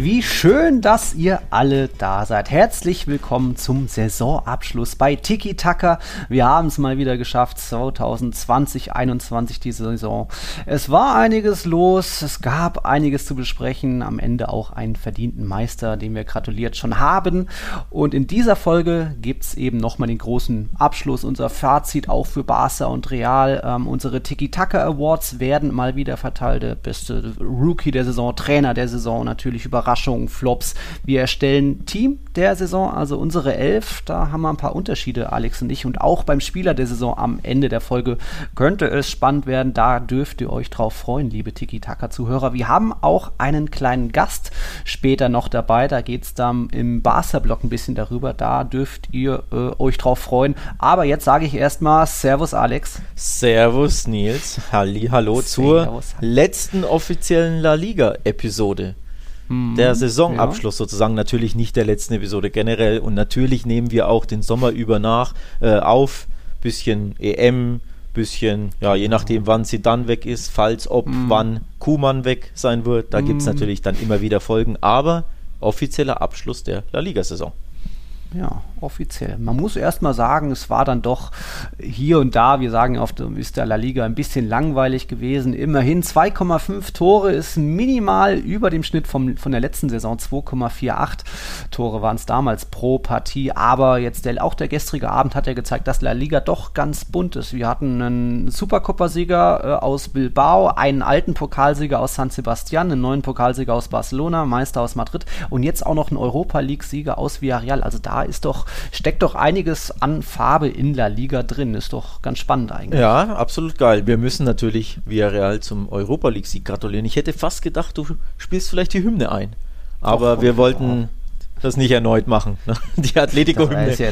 Wie schön, dass ihr alle da seid. Herzlich willkommen zum Saisonabschluss bei Tiki Taka. Wir haben es mal wieder geschafft, 2020, 2021 die Saison. Es war einiges los, es gab einiges zu besprechen, am Ende auch einen verdienten Meister, dem wir gratuliert schon haben. Und in dieser Folge gibt es eben nochmal den großen Abschluss, unser Fazit auch für Barca und Real. Ähm, unsere Tiki Taka Awards werden mal wieder verteilt. Beste Rookie der Saison, Trainer der Saison, natürlich überraschend Überraschungen, Flops. Wir erstellen Team der Saison, also unsere Elf. Da haben wir ein paar Unterschiede, Alex und ich. Und auch beim Spieler der Saison am Ende der Folge könnte es spannend werden. Da dürft ihr euch drauf freuen, liebe Tiki-Taka-Zuhörer. Wir haben auch einen kleinen Gast später noch dabei. Da geht es dann im Barca-Blog ein bisschen darüber. Da dürft ihr äh, euch drauf freuen. Aber jetzt sage ich erstmal Servus, Alex. Servus, Nils. Halli, hallo Servus. zur letzten offiziellen La Liga-Episode der mhm. Saisonabschluss ja. sozusagen, natürlich nicht der letzten Episode generell und natürlich nehmen wir auch den Sommer über nach äh, auf, bisschen EM, bisschen, ja, je nachdem wann sie dann weg ist, falls ob, mm. wann Kuhmann weg sein wird, da mm. gibt es natürlich dann immer wieder Folgen, aber offizieller Abschluss der La Liga-Saison. Ja, offiziell. Man muss erstmal sagen, es war dann doch hier und da, wir sagen oft, ist der La Liga ein bisschen langweilig gewesen. Immerhin 2,5 Tore ist minimal über dem Schnitt vom, von der letzten Saison. 2,48 Tore waren es damals pro Partie. Aber jetzt der, auch der gestrige Abend hat ja gezeigt, dass La Liga doch ganz bunt ist. Wir hatten einen Supercopa-Sieger äh, aus Bilbao, einen alten Pokalsieger aus San Sebastian, einen neuen Pokalsieger aus Barcelona, Meister aus Madrid und jetzt auch noch einen Europa League-Sieger aus Villarreal. Also da ist doch, steckt doch einiges an Farbe in La Liga drin. Ist doch ganz spannend eigentlich. Ja, absolut geil. Wir müssen natürlich Villarreal zum Europa League-Sieg gratulieren. Ich hätte fast gedacht, du spielst vielleicht die Hymne ein. Aber doch, wir wollten das nicht erneut machen. Die Atletico-Hymne. Ist, ja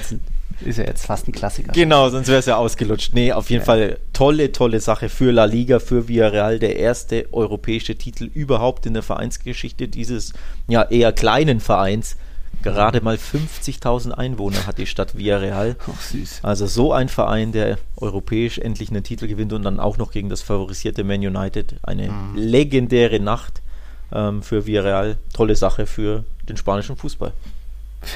ist ja jetzt fast ein Klassiker. Genau, sonst wäre es ja ausgelutscht. Nee, auf jeden ja. Fall tolle, tolle Sache für La Liga, für Villarreal. Der erste europäische Titel überhaupt in der Vereinsgeschichte dieses ja eher kleinen Vereins Gerade mal 50.000 Einwohner hat die Stadt Villarreal. Ach, süß. Also so ein Verein, der europäisch endlich einen Titel gewinnt und dann auch noch gegen das favorisierte Man United. Eine mhm. legendäre Nacht ähm, für Villarreal. Tolle Sache für den spanischen Fußball.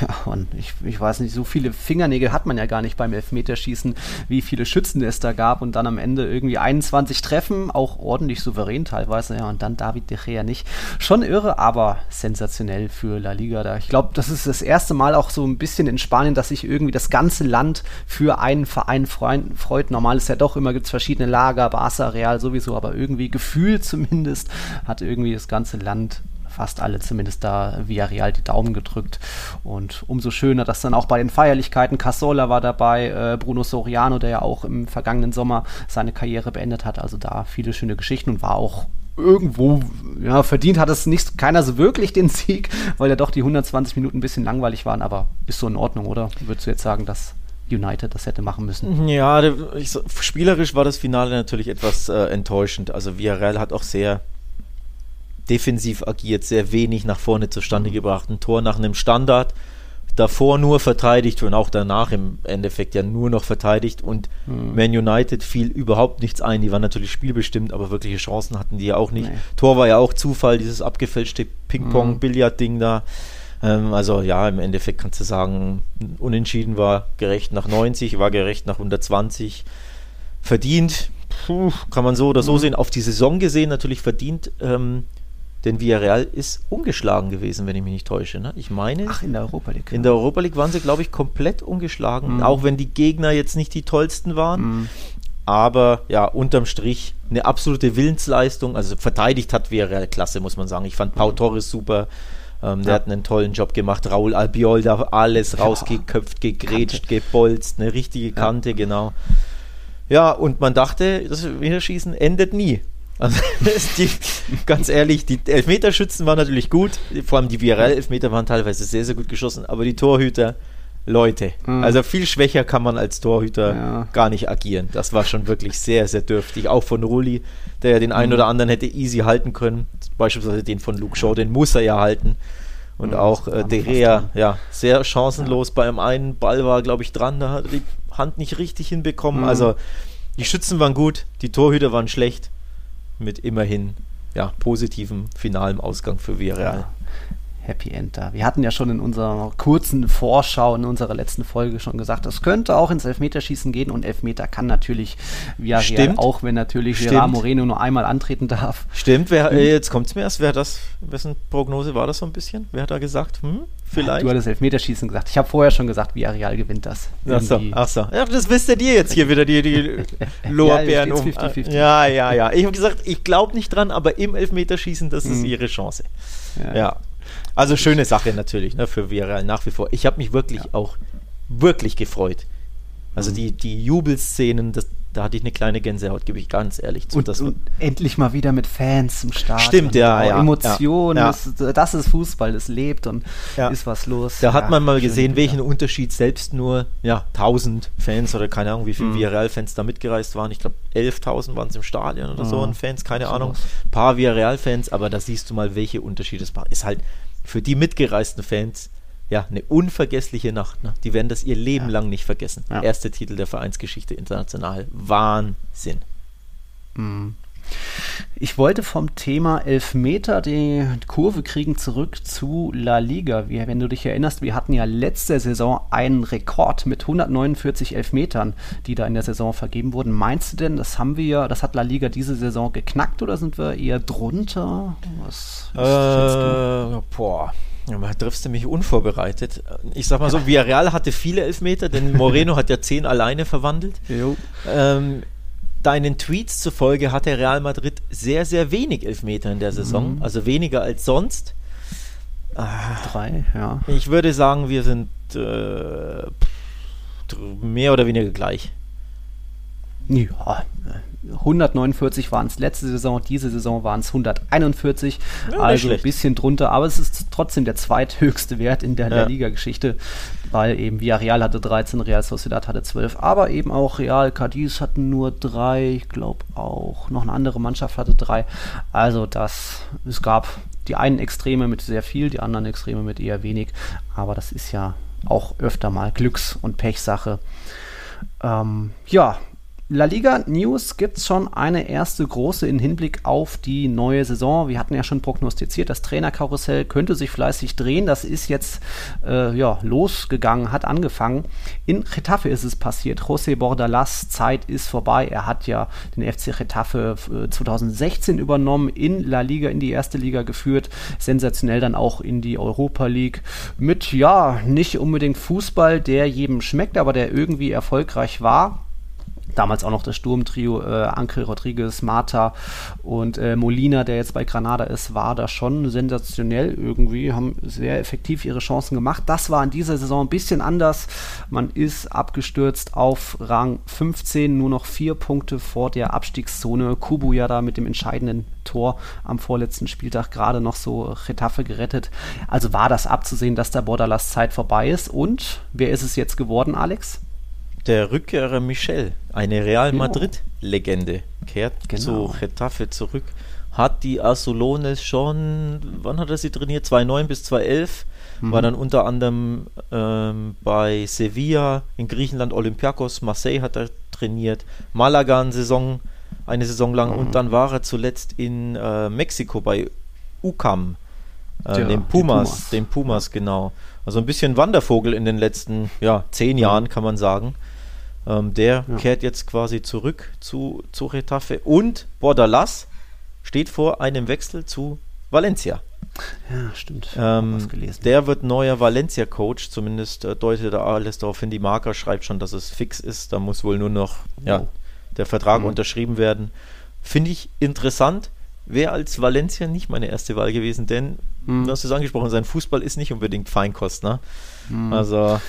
Ja, und ich, ich weiß nicht, so viele Fingernägel hat man ja gar nicht beim Elfmeterschießen, wie viele Schützen es da gab und dann am Ende irgendwie 21 Treffen, auch ordentlich souverän teilweise, ja, und dann David De Gea nicht. Schon irre, aber sensationell für La Liga da. Ich glaube, das ist das erste Mal auch so ein bisschen in Spanien, dass sich irgendwie das ganze Land für einen Verein freut. Normal ist ja doch immer, gibt es verschiedene Lager, Barca, Real sowieso, aber irgendwie gefühlt zumindest hat irgendwie das ganze Land fast alle zumindest da via Real die Daumen gedrückt. Und umso schöner, dass dann auch bei den Feierlichkeiten Casola war dabei, äh, Bruno Soriano, der ja auch im vergangenen Sommer seine Karriere beendet hat. Also da viele schöne Geschichten und war auch irgendwo, ja, verdient hat es nicht keiner so wirklich den Sieg, weil ja doch die 120 Minuten ein bisschen langweilig waren, aber ist so in Ordnung, oder? Würdest du jetzt sagen, dass United das hätte machen müssen? Ja, ich, spielerisch war das Finale natürlich etwas äh, enttäuschend. Also Villarreal hat auch sehr defensiv agiert, sehr wenig nach vorne zustande gebracht. Ein Tor nach einem Standard, davor nur verteidigt und auch danach im Endeffekt ja nur noch verteidigt und mhm. Man United fiel überhaupt nichts ein. Die waren natürlich spielbestimmt, aber wirkliche Chancen hatten die ja auch nicht. Nee. Tor war ja auch Zufall, dieses abgefälschte Ping-Pong-Billard-Ding da. Ähm, also ja, im Endeffekt kannst du sagen, unentschieden war gerecht nach 90, war gerecht nach 120. Verdient, puh, kann man so oder so mhm. sehen. Auf die Saison gesehen natürlich verdient. Ähm, denn Villarreal ist ungeschlagen gewesen, wenn ich mich nicht täusche. Ne? Ich meine. Ach, in der Europa League. In der Europa League waren sie, glaube ich, komplett ungeschlagen. Mhm. Auch wenn die Gegner jetzt nicht die tollsten waren. Mhm. Aber ja, unterm Strich eine absolute Willensleistung. Also verteidigt hat Villarreal klasse, muss man sagen. Ich fand Pau mhm. Torres super. Ähm, der ja. hat einen tollen Job gemacht. Raul Albiol da alles rausgeköpft, gegrätscht, Kante. gebolzt. Eine richtige Kante, ja. genau. Ja, und man dachte, das Winterschießen endet nie. Also, die, ganz ehrlich, die Elfmeterschützen waren natürlich gut, vor allem die Villarreal-Elfmeter waren teilweise sehr, sehr gut geschossen, aber die Torhüter, Leute, mhm. also viel schwächer kann man als Torhüter ja. gar nicht agieren. Das war schon wirklich sehr, sehr dürftig. Auch von Rulli, der ja den einen mhm. oder anderen hätte easy halten können, beispielsweise den von Luke Shaw, den muss er ja halten. Und Ja, auch äh, De dran. ja, sehr chancenlos. Beim einen Ball war, glaube ich, dran, da hat er die Hand nicht richtig hinbekommen. Mhm. Also die Schützen waren gut, die Torhüter waren schlecht. Mit immerhin ja, positivem finalem Ausgang für Villarreal. Ja. Happy End da. Wir hatten ja schon in unserer kurzen Vorschau in unserer letzten Folge schon gesagt, es könnte auch ins Elfmeterschießen gehen und Elfmeter kann natürlich Stimmt. auch wenn natürlich Stimmt. Gerard Moreno nur einmal antreten darf. Stimmt, wer, äh, jetzt kommt es mir erst, wer das, wessen Prognose war das so ein bisschen? Wer hat da gesagt, hm, vielleicht? Du hattest Elfmeterschießen gesagt. Ich habe vorher schon gesagt, Villarreal gewinnt das. Ach so, ach so. Ja, das wisst ihr jetzt hier wieder, die, die Lorbeeren Ja, um. steht's 50-50. Ja, ja, ja. Ich habe gesagt, ich glaube nicht dran, aber im Elfmeterschießen, das ist Mhm. ihre Chance. Ja. Ja. Also schöne Sache natürlich, ne, für Villarreal nach wie vor. Ich habe mich wirklich auch wirklich gefreut. Also Mhm. die, die Jubelszenen, das, da hatte ich eine kleine Gänsehaut, gebe ich ganz ehrlich zu. Und, das und endlich mal wieder mit Fans im Stadion. Stimmt, ja, Oh, ja, Emotionen, ja. Das, das ist Fußball, das lebt und Ja. ist was los. Da hat Ja, man mal gesehen, wieder. welchen Unterschied selbst nur ja, 1000 Fans oder keine Ahnung, wie viele Mhm. Villarreal-Fans da mitgereist waren. Ich glaube, 11.000 waren es im Stadion oder so Ja, an Fans, keine sowas. Ahnung. Ein paar Villarreal-Fans, aber da siehst du mal, welche Unterschiede es macht. Ist halt für die mitgereisten Fans ja eine unvergessliche Nacht. Ne? Die werden das ihr Leben Ja. lang nicht vergessen. Ja. Erster Titel der Vereinsgeschichte international. Wahnsinn. Mhm. Ich wollte vom Thema Elfmeter die Kurve kriegen zurück zu La Liga. Wir, wenn du dich erinnerst, wir hatten ja letzte Saison einen Rekord mit 149 Elfmetern, die da in der Saison vergeben wurden. Meinst du denn, das haben wir, das hat La Liga diese Saison geknackt oder sind wir eher drunter? Was, was? Äh, boah. Ja, triffst du mich unvorbereitet. Ich sag mal so, Villarreal hatte viele Elfmeter, denn Moreno hat ja zehn alleine verwandelt. Ähm, deinen Tweets zufolge hatte Real Madrid sehr, sehr wenig Elfmeter in der Saison, Mhm. also weniger als sonst. Drei, ja. Ich würde sagen, wir sind äh, mehr oder weniger gleich. Ja, 149 waren es letzte Saison, diese Saison waren es 141, Ja, also ein schlecht. bisschen drunter, aber es ist trotzdem der zweithöchste Wert in der Ja. La Liga-Geschichte, weil eben Villarreal hatte 13, Real Sociedad hatte 12, aber eben auch Real Cadiz hatten nur drei, ich glaube auch noch eine andere Mannschaft hatte drei, also das, es gab die einen Extreme mit sehr viel, die anderen Extreme mit eher wenig, aber das ist ja auch öfter mal Glücks- und Pechsache. Ähm, ja, La Liga News gibt es schon eine erste große in Hinblick auf die neue Saison. Wir hatten ja schon prognostiziert, das Trainerkarussell könnte sich fleißig drehen. Das ist jetzt äh, ja, losgegangen, hat angefangen. In Getafe ist es passiert. José Bordalas Zeit ist vorbei. Er hat ja den FC Getafe äh, 2016 übernommen, in La Liga, in die erste Liga geführt. Sensationell dann auch in die Europa League. Mit, ja, nicht unbedingt Fußball, der jedem schmeckt, aber der irgendwie erfolgreich war damals auch noch das Sturmtrio, äh, Anke Rodriguez, Marta und äh, Molina, der jetzt bei Granada ist, war da schon sensationell irgendwie, haben sehr effektiv ihre Chancen gemacht. Das war in dieser Saison ein bisschen anders. Man ist abgestürzt auf Rang 15, nur noch vier Punkte vor der Abstiegszone. Kubu ja da mit dem entscheidenden Tor am vorletzten Spieltag gerade noch so Getafe gerettet. Also war das abzusehen, dass der Borderlass Zeit vorbei ist. Und wer ist es jetzt geworden, Alex? Der Rückkehrer Michel, eine Real Ja. Madrid-Legende, kehrt Genau. zu Getafe zurück, hat die Azulones schon, wann hat er sie trainiert? 2009 bis 2011, Mhm. war dann unter anderem ähm, bei Sevilla, in Griechenland Olympiakos, Marseille hat er trainiert, Malaga eine Saison, eine Saison lang Mhm. und dann war er zuletzt in äh, Mexiko bei UCAM, äh, Tja, den Pumas, Pumas. den Pumas, genau. Also ein bisschen Wandervogel in den letzten ja, zehn Jahren, kann man sagen. Ähm, der Ja. kehrt jetzt quasi zurück zu, zu Retafe und Bordalas steht vor einem Wechsel zu Valencia. Ja, stimmt. Ähm, der wird neuer Valencia-Coach, zumindest äh, deutet da alles darauf hin. Die Marker schreibt schon, dass es fix ist. Da muss wohl nur noch ja, Oh. der Vertrag Mhm. unterschrieben werden. Finde ich interessant. Wäre als Valencia nicht meine erste Wahl gewesen, denn, Mhm. du hast es angesprochen, sein Fußball ist nicht unbedingt Feinkost. Ne? Mhm. Also,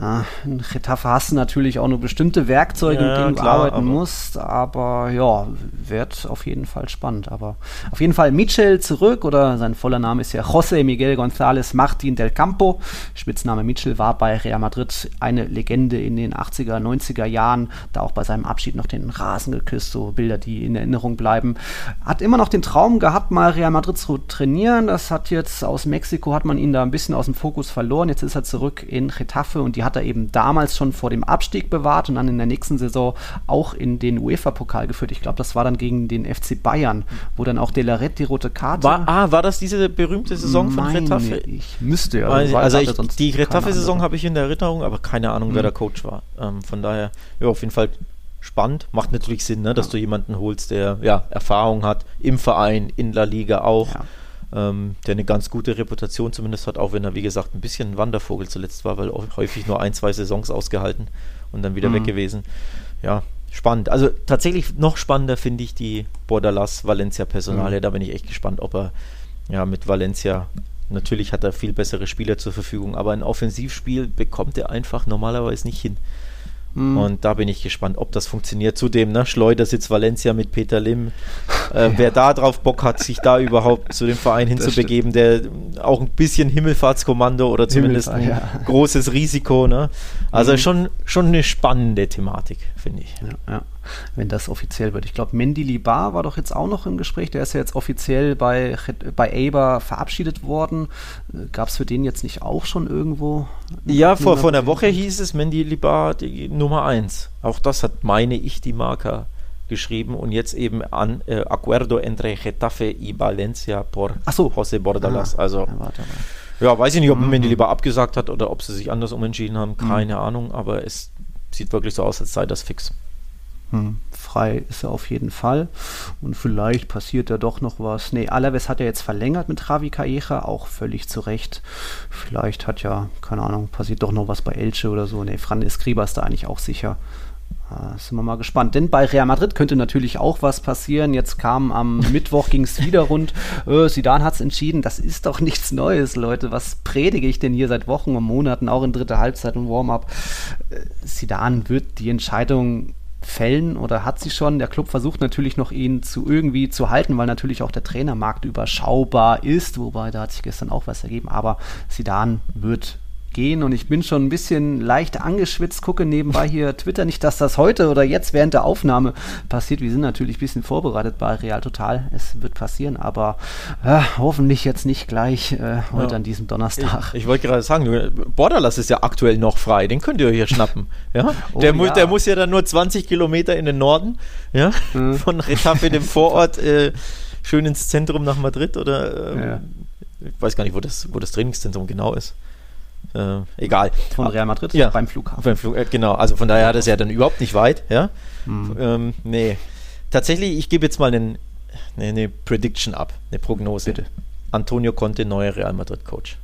Ja, in Getafe hast du natürlich auch nur bestimmte Werkzeuge, Ja, mit denen du klar, arbeiten aber- musst, aber ja, wird auf jeden Fall spannend. Aber auf jeden Fall Michel zurück oder sein voller Name ist ja José Miguel González Martín del Campo. Spitzname Michel war bei Real Madrid eine Legende in den 80er, 90er Jahren, da auch bei seinem Abschied noch den Rasen geküsst, so Bilder, die in Erinnerung bleiben. Hat immer noch den Traum gehabt, mal Real Madrid zu trainieren. Das hat jetzt aus Mexiko hat man ihn da ein bisschen aus dem Fokus verloren. Jetzt ist er zurück in Getafe und die hat er eben damals schon vor dem Abstieg bewahrt und dann in der nächsten Saison auch in den UEFA-Pokal geführt. Ich glaube, das war dann gegen den FC Bayern, wo dann auch De La Red die rote Karte. War, ah, war das diese berühmte Saison von Retafe? Ich müsste ja. Also hatte ich, die Retafe-Saison habe ich in der Erinnerung, aber keine Ahnung, wer Mhm. der Coach war. Ähm, von daher, ja, auf jeden Fall spannend. Macht natürlich Sinn, ne, dass du jemanden holst, der ja Erfahrung hat im Verein, in La Liga auch. Ja. Ähm, der eine ganz gute Reputation zumindest hat, auch wenn er, wie gesagt, ein bisschen ein Wandervogel zuletzt war, weil häufig nur ein, zwei Saisons ausgehalten und dann wieder Mhm. weg gewesen. Ja, spannend. Also tatsächlich noch spannender finde ich die Bordalas Valencia Personale. Mhm. Da bin ich echt gespannt, ob er ja mit Valencia natürlich hat er viel bessere Spieler zur Verfügung, aber ein Offensivspiel bekommt er einfach normalerweise nicht hin. Mhm. Und da bin ich gespannt, ob das funktioniert. Zudem, ne, Schleudersitz Valencia mit Peter Lim. Äh, Wer da drauf Bock hat, sich da überhaupt zu dem Verein hinzubegeben, der auch ein bisschen Himmelfahrtskommando oder zumindest ein ja. großes Risiko. Ne? Also Mhm. schon, schon eine spannende Thematik, finde ich. Ja, ja, wenn das offiziell wird. Ich glaube, Mendy Libar war doch jetzt auch noch im Gespräch. Der ist ja jetzt offiziell bei, bei Eber verabschiedet worden. Gab es für den jetzt nicht auch schon irgendwo? Ja, vor, vor einer Woche hieß es Mendy Libar die Nummer 1. Auch das hat, meine ich, die Marker geschrieben und jetzt eben an äh, Acuerdo entre Getafe y Valencia por so. José Bordalas. Ah, also. Ja, weiß ich nicht, ob Mhm. Mendy lieber abgesagt hat oder ob sie sich anders umentschieden haben. Keine Ahnung, aber es sieht wirklich so aus, als sei das fix. Hm, frei ist er auf jeden Fall. Und vielleicht passiert da doch noch was. Nee, Alaves hat ja jetzt verlängert mit Ravi Calleja, auch völlig zu Recht. Vielleicht hat ja, keine Ahnung, passiert doch noch was bei Elche oder so. Nee, Fran Escriba ist da eigentlich auch sicher. Ah, sind wir mal gespannt. Denn bei Real Madrid könnte natürlich auch was passieren. Jetzt kam am Mittwoch, ging es wieder rund. Äh, Zidane hat es entschieden. Das ist doch nichts Neues, Leute. Was predige ich denn hier seit Wochen und Monaten, auch in dritter Halbzeit und Warm-up? Äh, Zidane wird die Entscheidung fällen oder hat sie schon. Der Club versucht natürlich noch ihn zu irgendwie zu halten, weil natürlich auch der Trainermarkt überschaubar ist, wobei da hat sich gestern auch was ergeben. Aber Zidane wird gehen und ich bin schon ein bisschen leicht angeschwitzt, gucke nebenbei hier Twitter nicht, dass das heute oder jetzt während der Aufnahme passiert. Wir sind natürlich ein bisschen vorbereitet bei Real Total. Es wird passieren, aber äh, hoffentlich jetzt nicht gleich äh, heute Ja. an diesem Donnerstag. Ich, ich wollte gerade sagen, Borderlass ist ja aktuell noch frei, den könnt ihr ja schnappen. Ja? Oh der, mu ja. der muss ja dann nur 20 Kilometer in den Norden, ja? Mhm. von Retafe, dem Vorort, äh, schön ins Zentrum nach Madrid oder ähm, ich weiß gar nicht, wo das, wo das Trainingszentrum genau ist. Äh, egal. Von Real Madrid Ja. beim Flughafen. Beim Flug, äh, genau, also von daher hat es ja dann überhaupt nicht weit, ja. Mhm. Ähm, nee. Tatsächlich, ich gebe jetzt mal eine, eine Prediction ab, eine Prognose. Bitte. Antonio Conte, neuer Real Madrid Coach.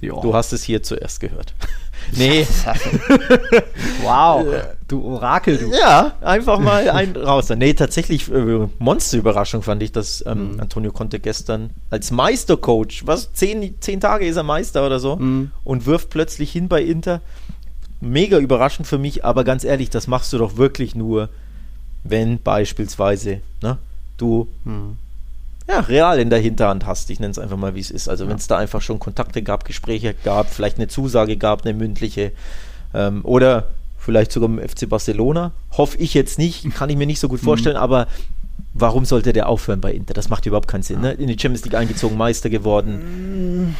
Ja. Du hast es hier zuerst gehört. nee. wow, du Orakel, du. Ja, einfach mal ein raus. Nee, tatsächlich äh, Monsterüberraschung fand ich, dass ähm, Mhm. Antonio Conte gestern als Meistercoach, was, zehn, zehn Tage ist er Meister oder so, Mhm. und wirft plötzlich hin bei Inter. Mega überraschend für mich, aber ganz ehrlich, das machst du doch wirklich nur, wenn beispielsweise ne, du Hm. Ja, real in der Hinterhand hast. Ich nenne es einfach mal, wie es ist. Also wenn es da einfach schon Kontakte gab, Gespräche gab, vielleicht eine Zusage gab, eine mündliche ähm, oder vielleicht sogar im FC Barcelona. Hoffe ich jetzt nicht, kann ich mir nicht so gut vorstellen, aber warum sollte der aufhören bei Inter? Das macht überhaupt keinen Sinn. Ne? In die Champions League eingezogen, Meister geworden.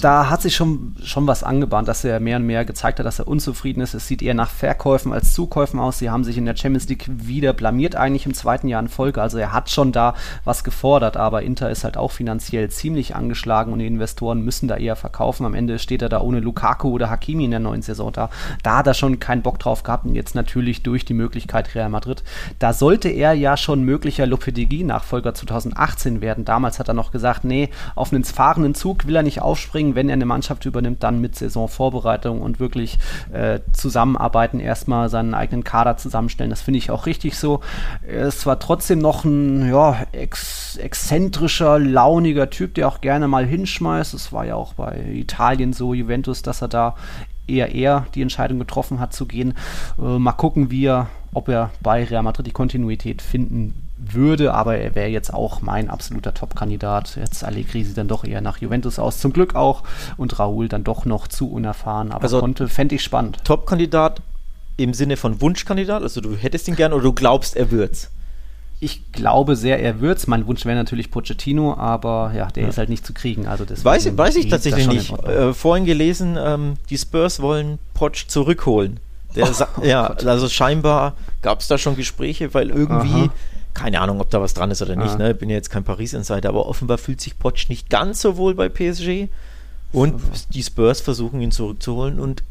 Da hat sich schon, schon was angebahnt, dass er mehr und mehr gezeigt hat, dass er unzufrieden ist. Es sieht eher nach Verkäufen als Zukäufen aus. Sie haben sich in der Champions League wieder blamiert, eigentlich im zweiten Jahr in Folge. Also er hat schon da was gefordert, aber Inter ist halt auch finanziell ziemlich angeschlagen und die Investoren müssen da eher verkaufen. Am Ende steht er da ohne Lukaku oder Hakimi in der neuen Saison da. Da hat er schon keinen Bock drauf gehabt und jetzt natürlich durch die Möglichkeit Real Madrid. Da sollte er ja schon möglicher Lopetegui-Nachfolger 2018 werden. Damals hat er noch gesagt, nee, auf einen fahrenden Zug will er nicht aufspringen. Wenn er eine Mannschaft übernimmt, dann mit Saisonvorbereitung und wirklich äh, zusammenarbeiten, erstmal seinen eigenen Kader zusammenstellen. Das finde ich auch richtig so. Ist zwar trotzdem noch ein ja, ex exzentrischer, launiger Typ, der auch gerne mal hinschmeißt. Es war ja auch bei Italien so, Juventus, dass er da eher er die Entscheidung getroffen hat zu gehen. Äh, mal gucken, wie er, ob er bei Real Madrid die Kontinuität finden würde, aber er wäre jetzt auch mein absoluter Top-Kandidat. Jetzt Allegri sieht dann doch eher nach Juventus aus, zum Glück auch. Und Raúl dann doch noch zu unerfahren, aber also, konnte, fände ich spannend. Top-Kandidat im Sinne von Wunschkandidat? Also du hättest ihn gern oder du glaubst, er wird's? Ich glaube sehr, er wird's. Mein Wunsch wäre natürlich Pochettino, aber ja, der ja. ist halt nicht zu kriegen. Also weiß, weiß ich tatsächlich nicht. Äh, vorhin gelesen, ähm, die Spurs wollen Poch zurückholen. Der oh, ja, Gott. also scheinbar gab es da schon Gespräche, weil irgendwie Aha keine Ahnung, ob da was dran ist oder nicht. Ah. Ne? Bin ja jetzt kein Paris-Insider, aber offenbar fühlt sich Potsch nicht ganz so wohl bei PSG. Und die Spurs versuchen ihn zurückzuholen und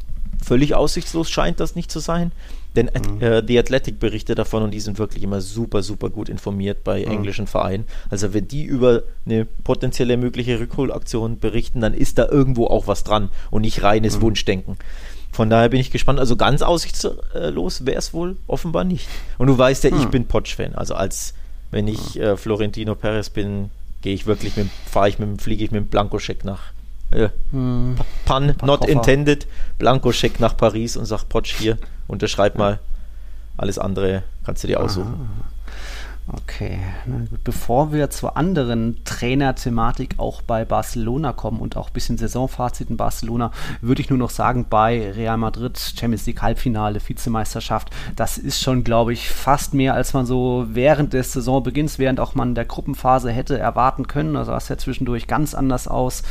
völlig aussichtslos scheint das nicht zu sein. Denn mhm. äh, die Athletic berichtet davon und die sind wirklich immer super, super gut informiert bei mhm. englischen Vereinen. Also wenn die über eine potenzielle mögliche Rückholaktion berichten, dann ist da irgendwo auch was dran und nicht reines mhm. Wunschdenken. Von daher bin ich gespannt. Also ganz aussichtslos wäre es wohl offenbar nicht. Und du weißt ja, hm. ich bin Potsch-Fan. Also als wenn ich äh, Florentino Perez bin, gehe ich wirklich mit, fahre ich mit, fliege ich mit dem Blankoscheck nach äh, hm. Pun not Koffer. intended, Blankoscheck nach Paris und sag Potsch hier, unterschreib mal. Alles andere kannst du dir aussuchen. Aha. Okay. Bevor wir zur anderen Trainerthematik auch bei Barcelona kommen und auch ein bisschen Saisonfazit in Barcelona, würde ich nur noch sagen, bei Real Madrid, Champions League Halbfinale, Vizemeisterschaft, das ist schon, glaube ich, fast mehr, als man so während des Saisonbeginns, während auch man der Gruppenphase hätte erwarten können. Also sah es ja zwischendurch ganz anders aus.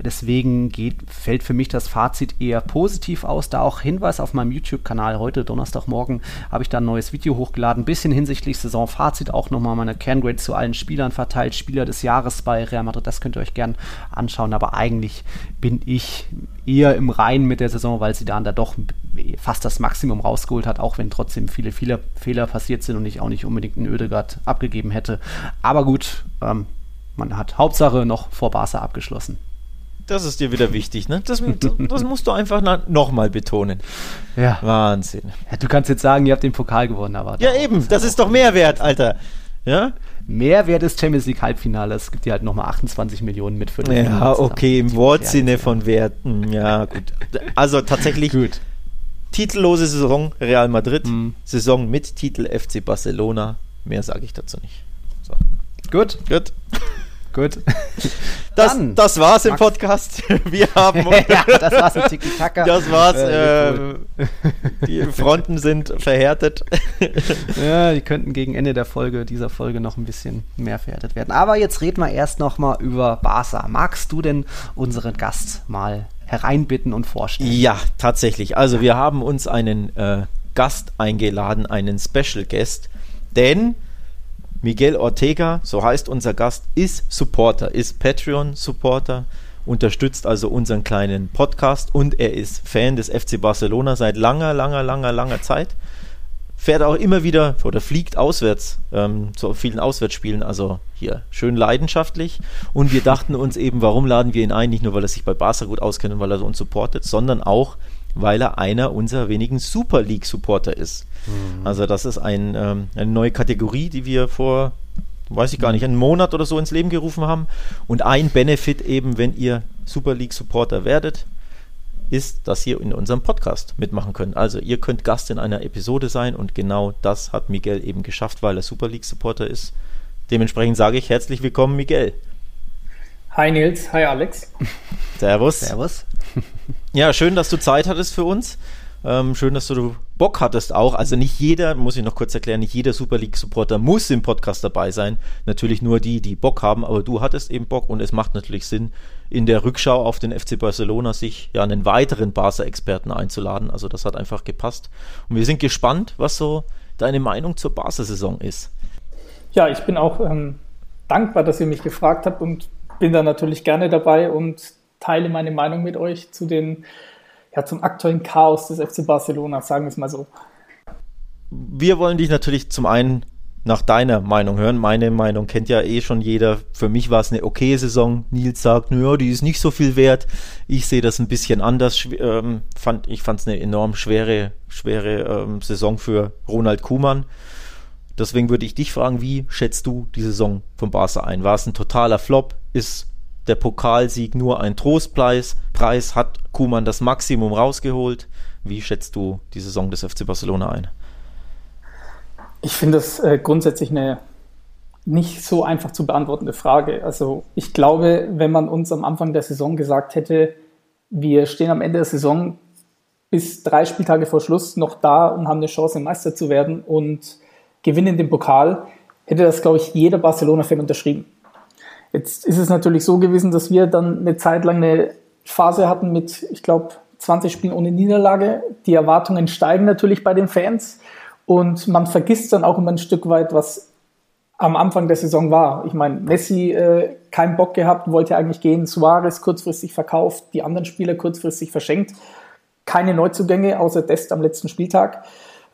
Deswegen geht, fällt für mich das Fazit eher positiv aus. Da auch Hinweis auf meinem YouTube-Kanal heute, Donnerstagmorgen, habe ich da ein neues Video hochgeladen, bisschen hinsichtlich Saisonfazit auch auch nochmal meine Kerngrade zu allen Spielern verteilt. Spieler des Jahres bei Real Madrid, das könnt ihr euch gern anschauen. Aber eigentlich bin ich eher im Reinen mit der Saison, weil sie da doch fast das Maximum rausgeholt hat, auch wenn trotzdem viele, viele Fehler passiert sind und ich auch nicht unbedingt einen Ödegard abgegeben hätte. Aber gut, ähm, man hat Hauptsache noch vor Barca abgeschlossen. Das ist dir wieder wichtig, ne? Das, das musst du einfach nochmal betonen. Ja. Wahnsinn. Ja, du kannst jetzt sagen, ihr habt den Pokal gewonnen, aber. Ja, eben, das ist doch Mehrwert, Alter. Ja? Mehrwert des Champions League Halbfinales. Es gibt ja halt nochmal 28 Millionen mit für Ja, okay, im Wortsinne von Werten. Ja, gut. Also tatsächlich. gut. Titellose Saison Real Madrid, mhm. Saison mit Titel FC Barcelona. Mehr sage ich dazu nicht. So. Gut. Gut. Gut. Das, Dann, das war's im Podcast. Wir haben. ja, das war's im Tiki-Taka. Das war's. Äh, äh, die Fronten sind verhärtet. ja, die könnten gegen Ende der Folge, dieser Folge, noch ein bisschen mehr verhärtet werden. Aber jetzt reden wir erst nochmal über Barca. Magst du denn unseren Gast mal hereinbitten und vorstellen? Ja, tatsächlich. Also, wir haben uns einen äh, Gast eingeladen, einen Special Guest. Denn Miguel Ortega, so heißt unser Gast, ist Supporter, ist Patreon-Supporter, unterstützt also unseren kleinen Podcast und er ist Fan des FC Barcelona seit langer, langer, langer, langer Zeit. Fährt auch immer wieder oder fliegt auswärts ähm, zu vielen Auswärtsspielen, also hier schön leidenschaftlich. Und wir dachten uns eben, warum laden wir ihn ein? Nicht nur, weil er sich bei Barca gut auskennt und weil er uns supportet, sondern auch, weil er einer unserer wenigen Super League-Supporter ist. Mhm. Also das ist ein, ähm, eine neue Kategorie, die wir vor, weiß ich gar nicht, einen Monat oder so ins Leben gerufen haben. Und ein Benefit eben, wenn ihr Super League-Supporter werdet, ist, dass ihr in unserem Podcast mitmachen könnt. Also ihr könnt Gast in einer Episode sein und genau das hat Miguel eben geschafft, weil er Super League-Supporter ist. Dementsprechend sage ich herzlich willkommen, Miguel. Hi Nils, hi Alex. Servus. Servus. Ja, schön, dass du Zeit hattest für uns. Ähm, schön, dass du Bock hattest auch. Also nicht jeder, muss ich noch kurz erklären, nicht jeder Super League-Supporter muss im Podcast dabei sein. Natürlich nur die, die Bock haben, aber du hattest eben Bock und es macht natürlich Sinn, in der Rückschau auf den FC Barcelona sich ja einen weiteren Barca-Experten einzuladen. Also das hat einfach gepasst. Und wir sind gespannt, was so deine Meinung zur Barca-Saison ist. Ja, ich bin auch ähm, dankbar, dass ihr mich gefragt habt und bin da natürlich gerne dabei und teile meine Meinung mit euch zu den, ja, zum aktuellen Chaos des FC Barcelona, sagen wir es mal so. Wir wollen dich natürlich zum einen nach deiner Meinung hören. Meine Meinung kennt ja eh schon jeder. Für mich war es eine okay Saison. Nils sagt, naja, die ist nicht so viel wert. Ich sehe das ein bisschen anders. Ähm, ich fand es eine enorm schwere, schwere ähm, Saison für Ronald Kuhmann. Deswegen würde ich dich fragen, wie schätzt du die Saison von Barca ein? War es ein totaler Flop? Ist der Pokalsieg nur ein Trostpreis? Preis, hat Kuman das Maximum rausgeholt? Wie schätzt du die Saison des FC Barcelona ein? Ich finde das äh, grundsätzlich eine nicht so einfach zu beantwortende Frage. Also ich glaube, wenn man uns am Anfang der Saison gesagt hätte, wir stehen am Ende der Saison bis drei Spieltage vor Schluss noch da und haben eine Chance, Meister zu werden und gewinnen den Pokal, hätte das, glaube ich, jeder Barcelona-Fan unterschrieben. Jetzt ist es natürlich so gewesen, dass wir dann eine Zeit lang eine Phase hatten mit, ich glaube, 20 Spielen ohne Niederlage. Die Erwartungen steigen natürlich bei den Fans und man vergisst dann auch immer ein Stück weit, was am Anfang der Saison war. Ich meine, Messi äh, keinen Bock gehabt, wollte eigentlich gehen, Suarez kurzfristig verkauft, die anderen Spieler kurzfristig verschenkt. Keine Neuzugänge außer Dest am letzten Spieltag.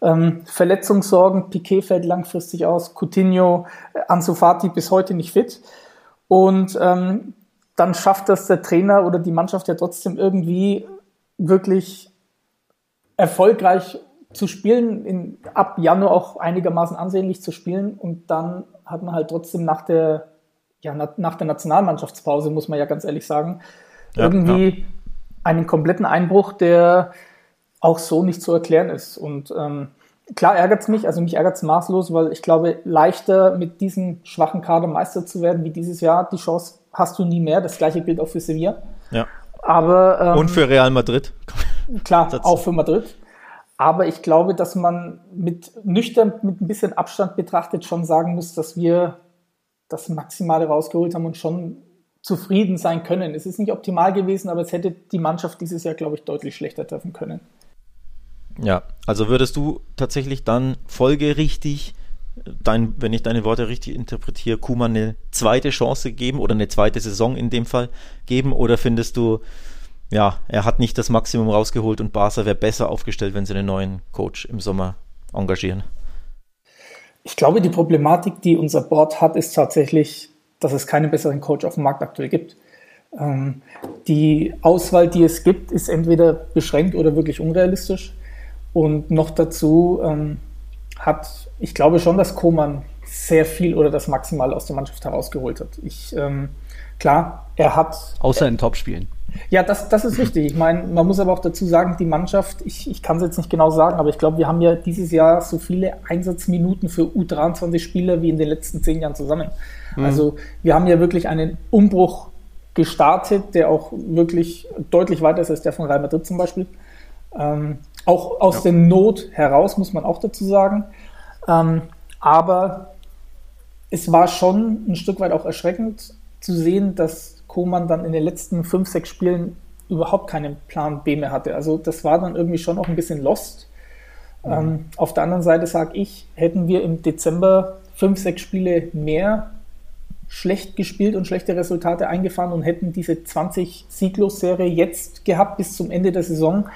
Ähm, Verletzungssorgen, Piquet fällt langfristig aus, Coutinho, äh, Ansu Fati bis heute nicht fit. Und ähm, dann schafft das der Trainer oder die Mannschaft ja trotzdem irgendwie wirklich erfolgreich zu spielen, in, ab Januar auch einigermaßen ansehnlich zu spielen. Und dann hat man halt trotzdem nach der, ja, nach der Nationalmannschaftspause, muss man ja ganz ehrlich sagen, ja, irgendwie ja. einen kompletten Einbruch, der auch so nicht zu erklären ist. Und ähm, klar ärgert es mich, also mich ärgert es maßlos, weil ich glaube, leichter mit diesem schwachen Kader Meister zu werden wie dieses Jahr, die Chance hast du nie mehr. Das gleiche gilt auch für Sevilla. Ja. Aber, ähm, Und für Real Madrid. Klar, auch für Madrid. Aber ich glaube, dass man mit nüchtern, mit ein bisschen Abstand betrachtet schon sagen muss, dass wir das Maximale rausgeholt haben und schon zufrieden sein können. Es ist nicht optimal gewesen, aber es hätte die Mannschaft dieses Jahr, glaube ich, deutlich schlechter treffen können. Ja, also würdest du tatsächlich dann folgerichtig, dein, wenn ich deine Worte richtig interpretiere, Kuman eine zweite Chance geben oder eine zweite Saison in dem Fall geben? Oder findest du, ja, er hat nicht das Maximum rausgeholt und Barca wäre besser aufgestellt, wenn sie einen neuen Coach im Sommer engagieren? Ich glaube, die Problematik, die unser Board hat, ist tatsächlich, dass es keinen besseren Coach auf dem Markt aktuell gibt. Ähm, die Auswahl, die es gibt, ist entweder beschränkt oder wirklich unrealistisch. Und noch dazu ähm, hat, ich glaube schon, dass Koman sehr viel oder das Maximal aus der Mannschaft herausgeholt hat. Ich, ähm, klar, er hat. Außer in Topspielen. Ja, das, das ist richtig. Ich meine, man muss aber auch dazu sagen, die Mannschaft, ich, ich kann es jetzt nicht genau sagen, aber ich glaube, wir haben ja dieses Jahr so viele Einsatzminuten für U23-Spieler wie in den letzten zehn Jahren zusammen. Mhm. Also wir haben ja wirklich einen Umbruch gestartet, der auch wirklich deutlich weiter ist als der von Real Madrid zum Beispiel. Ähm, auch aus ja. der Not heraus, muss man auch dazu sagen. Ähm, aber es war schon ein Stück weit auch erschreckend zu sehen, dass Koman dann in den letzten fünf, sechs Spielen überhaupt keinen Plan B mehr hatte. Also das war dann irgendwie schon auch ein bisschen lost. Mhm. Ähm, auf der anderen Seite sage ich, hätten wir im Dezember fünf, sechs Spiele mehr schlecht gespielt und schlechte Resultate eingefahren und hätten diese 20 Sieglos-Serie jetzt gehabt bis zum Ende der Saison,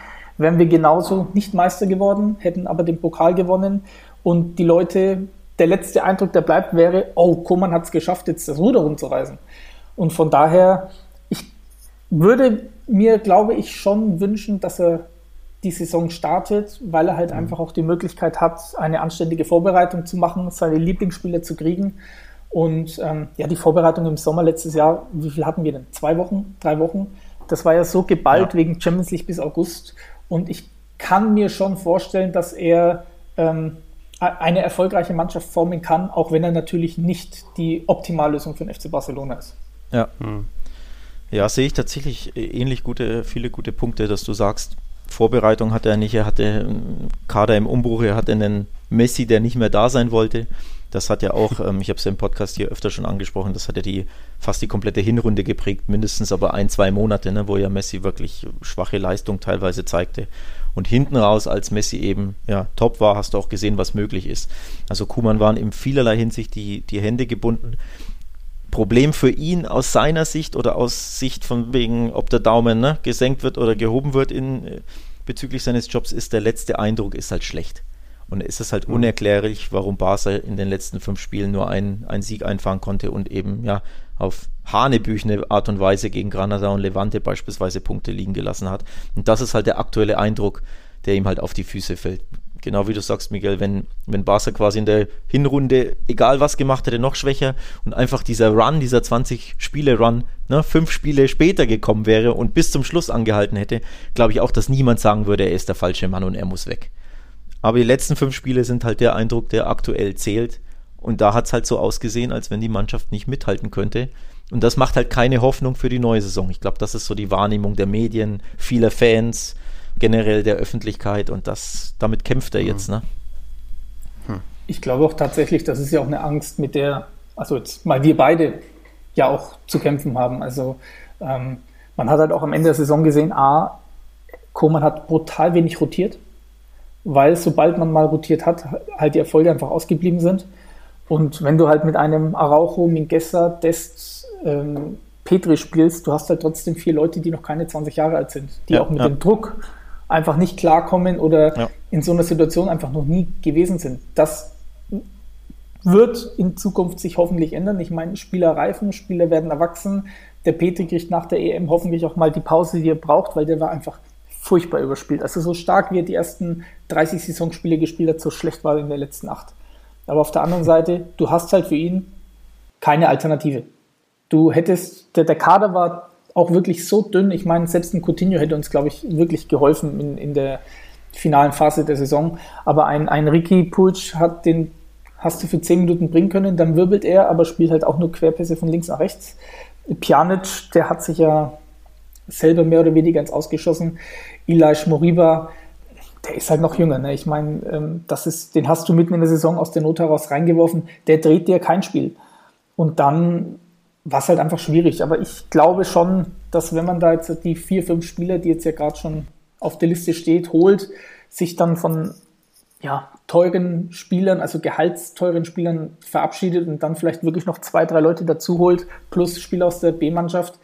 wären wir genauso nicht Meister geworden, hätten aber den Pokal gewonnen und die Leute, der letzte Eindruck, der bleibt, wäre, oh, Koman hat es geschafft, jetzt das Ruder rumzureißen. Und von daher, ich würde mir, glaube ich, schon wünschen, dass er die Saison startet, weil er halt mhm. einfach auch die Möglichkeit hat, eine anständige Vorbereitung zu machen, seine Lieblingsspieler zu kriegen. Und ähm, ja, die Vorbereitung im Sommer letztes Jahr, wie viel hatten wir denn? Zwei Wochen, drei Wochen? Das war ja so geballt ja. wegen Champions League bis August. Und ich kann mir schon vorstellen, dass er ähm, eine erfolgreiche Mannschaft formen kann, auch wenn er natürlich nicht die Optimallösung für den FC Barcelona ist. Ja. Hm. Ja, sehe ich tatsächlich ähnlich gute, viele gute Punkte, dass du sagst, Vorbereitung hat er nicht, er hatte einen Kader im Umbruch, er hatte einen Messi, der nicht mehr da sein wollte. Das hat ja auch, ähm, ich habe es ja im Podcast hier öfter schon angesprochen, das hat ja die fast die komplette Hinrunde geprägt, mindestens aber ein, zwei Monate, ne, wo ja Messi wirklich schwache Leistung teilweise zeigte. Und hinten raus, als Messi eben ja, top war, hast du auch gesehen, was möglich ist. Also Kuman waren in vielerlei Hinsicht die, die Hände gebunden. Problem für ihn aus seiner Sicht oder aus Sicht von wegen, ob der Daumen ne, gesenkt wird oder gehoben wird in, äh, bezüglich seines Jobs, ist der letzte Eindruck ist halt schlecht. Und ist es halt mhm. unerklärlich, warum Barca in den letzten fünf Spielen nur einen, einen Sieg einfahren konnte und eben ja auf hanebüchene Art und Weise gegen Granada und Levante beispielsweise Punkte liegen gelassen hat. Und das ist halt der aktuelle Eindruck, der ihm halt auf die Füße fällt. genau wie du sagst, Miguel, wenn, wenn Barca quasi in der Hinrunde, egal was gemacht hätte, noch schwächer und einfach dieser Run, dieser 20-Spiele-Run, ne, fünf Spiele später gekommen wäre und bis zum Schluss angehalten hätte, glaube ich auch, dass niemand sagen würde, er ist der falsche Mann und er muss weg. Aber die letzten fünf Spiele sind halt der Eindruck, der aktuell zählt. Und da hat es halt so ausgesehen, als wenn die Mannschaft nicht mithalten könnte. Und das macht halt keine Hoffnung für die neue Saison. Ich glaube, das ist so die Wahrnehmung der Medien, vieler Fans, generell der Öffentlichkeit und das, damit kämpft er jetzt. Ne? Hm. Ich glaube auch tatsächlich, das ist ja auch eine Angst, mit der, also jetzt mal wir beide ja auch zu kämpfen haben. Also ähm, man hat halt auch am Ende der Saison gesehen, A, Koman hat brutal wenig rotiert, weil sobald man mal rotiert hat, halt die Erfolge einfach ausgeblieben sind. Und wenn du halt mit einem Araujo, Mingessa, Dest, ähm, Petri spielst, du hast halt trotzdem vier Leute, die noch keine 20 Jahre alt sind, die ja, auch mit ja. dem Druck einfach nicht klarkommen oder ja. in so einer Situation einfach noch nie gewesen sind. Das wird in Zukunft sich hoffentlich ändern. Ich meine, Spieler reifen, Spieler werden erwachsen. Der Petri kriegt nach der EM hoffentlich auch mal die Pause, die er braucht, weil der war einfach furchtbar überspielt. Also so stark wie er die ersten 30 Saisonspiele gespielt hat, so schlecht war er in der letzten acht. Aber auf der anderen Seite, du hast halt für ihn keine Alternative. Du hättest, der, der Kader war auch wirklich so dünn. Ich meine, selbst ein Coutinho hätte uns, glaube ich, wirklich geholfen in, in der finalen Phase der Saison. Aber ein, ein Ricky Pulch hat den, hast du für 10 Minuten bringen können, dann wirbelt er, aber spielt halt auch nur Querpässe von links nach rechts. Pjanic, der hat sich ja selber mehr oder weniger ins Ausgeschossen. Elias Moriba, der ist halt noch jünger. Ne? Ich meine, ähm, den hast du mitten in der Saison aus der Not heraus reingeworfen. Der dreht dir kein Spiel. Und dann war es halt einfach schwierig. Aber ich glaube schon, dass wenn man da jetzt die vier, fünf Spieler, die jetzt ja gerade schon auf der Liste steht, holt, sich dann von ja, teuren Spielern, also gehaltsteuren Spielern verabschiedet und dann vielleicht wirklich noch zwei, drei Leute dazu holt, plus Spieler aus der B-Mannschaft,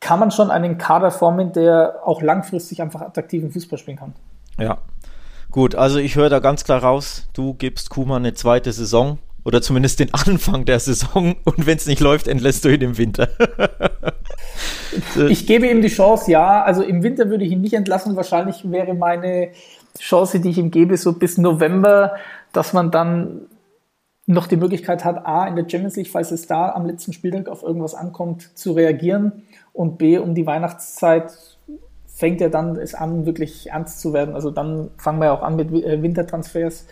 kann man schon einen Kader formen, der auch langfristig einfach attraktiven Fußball spielen kann. Ja, gut, also ich höre da ganz klar raus, du gibst Kuma eine zweite Saison oder zumindest den Anfang der Saison und wenn es nicht läuft, entlässt du ihn im Winter. ich gebe ihm die Chance, ja. Also im Winter würde ich ihn nicht entlassen. Wahrscheinlich wäre meine Chance, die ich ihm gebe, so bis November, dass man dann noch die Möglichkeit hat, A, in der Champions League, falls es da am letzten Spieltag auf irgendwas ankommt, zu reagieren und B, um die Weihnachtszeit fängt ja dann es an, wirklich ernst zu werden. Also dann fangen wir ja auch an mit äh, Wintertransfers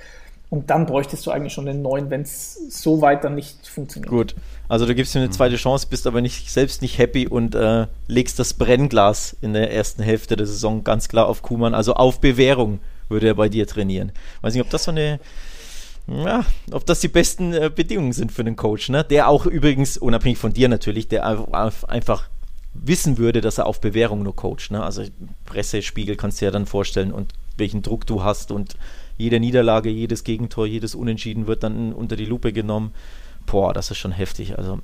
und dann bräuchtest du eigentlich schon den neuen, wenn es so weiter nicht funktioniert. Gut. Also du gibst ihm eine zweite Chance, bist aber nicht, selbst nicht happy und äh, legst das Brennglas in der ersten Hälfte der Saison ganz klar auf Kuhmann. Also auf Bewährung würde er bei dir trainieren. Weiß nicht, ob das so eine ja, ob das die besten äh, Bedingungen sind für einen Coach, ne? Der auch übrigens, unabhängig von dir natürlich, der einfach wissen würde, dass er auf Bewährung nur coacht, ne? Also Pressespiegel kannst du ja dann vorstellen und welchen Druck du hast und jede Niederlage, jedes Gegentor, jedes Unentschieden wird dann unter die Lupe genommen. Boah, das ist schon heftig. Also,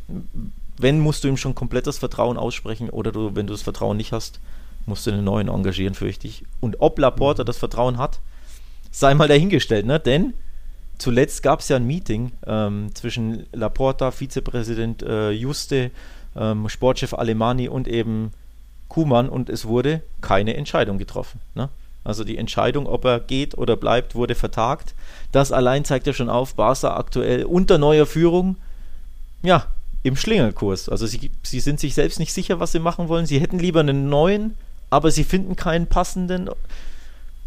wenn musst du ihm schon komplett das Vertrauen aussprechen oder du, wenn du das Vertrauen nicht hast, musst du einen neuen engagieren, fürchte ich. Und ob Laporta das Vertrauen hat, sei mal dahingestellt, ne? Denn zuletzt gab es ja ein Meeting ähm, zwischen Laporta, Vizepräsident äh, Juste, ähm, Sportchef Alemani und eben Kuhmann und es wurde keine Entscheidung getroffen. Ne? Also die Entscheidung, ob er geht oder bleibt, wurde vertagt. Das allein zeigt ja schon auf, Barca aktuell unter neuer Führung, ja, im Schlingerkurs. Also sie, sie sind sich selbst nicht sicher, was sie machen wollen. Sie hätten lieber einen neuen, aber sie finden keinen passenden.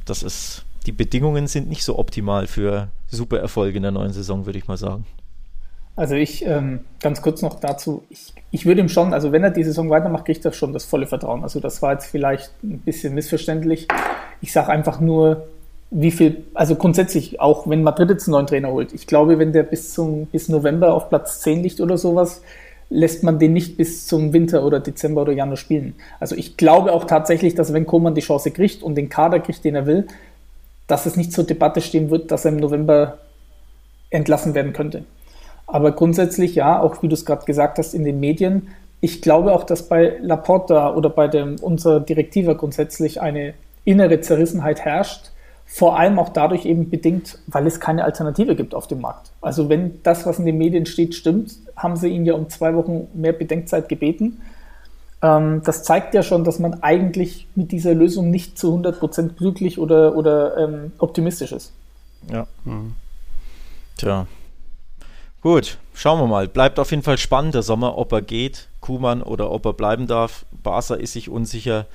Das ist, die Bedingungen sind nicht so optimal für super Erfolge in der neuen Saison, würde ich mal sagen. Also ich, ähm, ganz kurz noch dazu, ich, ich würde ihm schon, also wenn er die Saison weitermacht, kriegt er schon das volle Vertrauen. Also das war jetzt vielleicht ein bisschen missverständlich. Ich sage einfach nur, wie viel, also grundsätzlich, auch wenn Madrid jetzt einen neuen Trainer holt, ich glaube, wenn der bis zum, bis November auf Platz 10 liegt oder sowas, lässt man den nicht bis zum Winter oder Dezember oder Januar spielen. Also ich glaube auch tatsächlich, dass wenn Koman die Chance kriegt und den Kader kriegt, den er will, dass es nicht zur Debatte stehen wird, dass er im November entlassen werden könnte. Aber grundsätzlich ja, auch wie du es gerade gesagt hast, in den Medien. Ich glaube auch, dass bei Laporta oder bei dem, unserer Direktiva grundsätzlich eine innere Zerrissenheit herrscht. Vor allem auch dadurch eben bedingt, weil es keine Alternative gibt auf dem Markt. Also wenn das, was in den Medien steht, stimmt, haben sie ihn ja um zwei Wochen mehr Bedenkzeit gebeten. Ähm, das zeigt ja schon, dass man eigentlich mit dieser Lösung nicht zu 100% glücklich oder, oder ähm, optimistisch ist. Ja. Mhm. Tja. Gut, schauen wir mal. Bleibt auf jeden Fall spannend der Sommer, ob er geht, Kuhmann, oder ob er bleiben darf. Barca ist sich unsicher.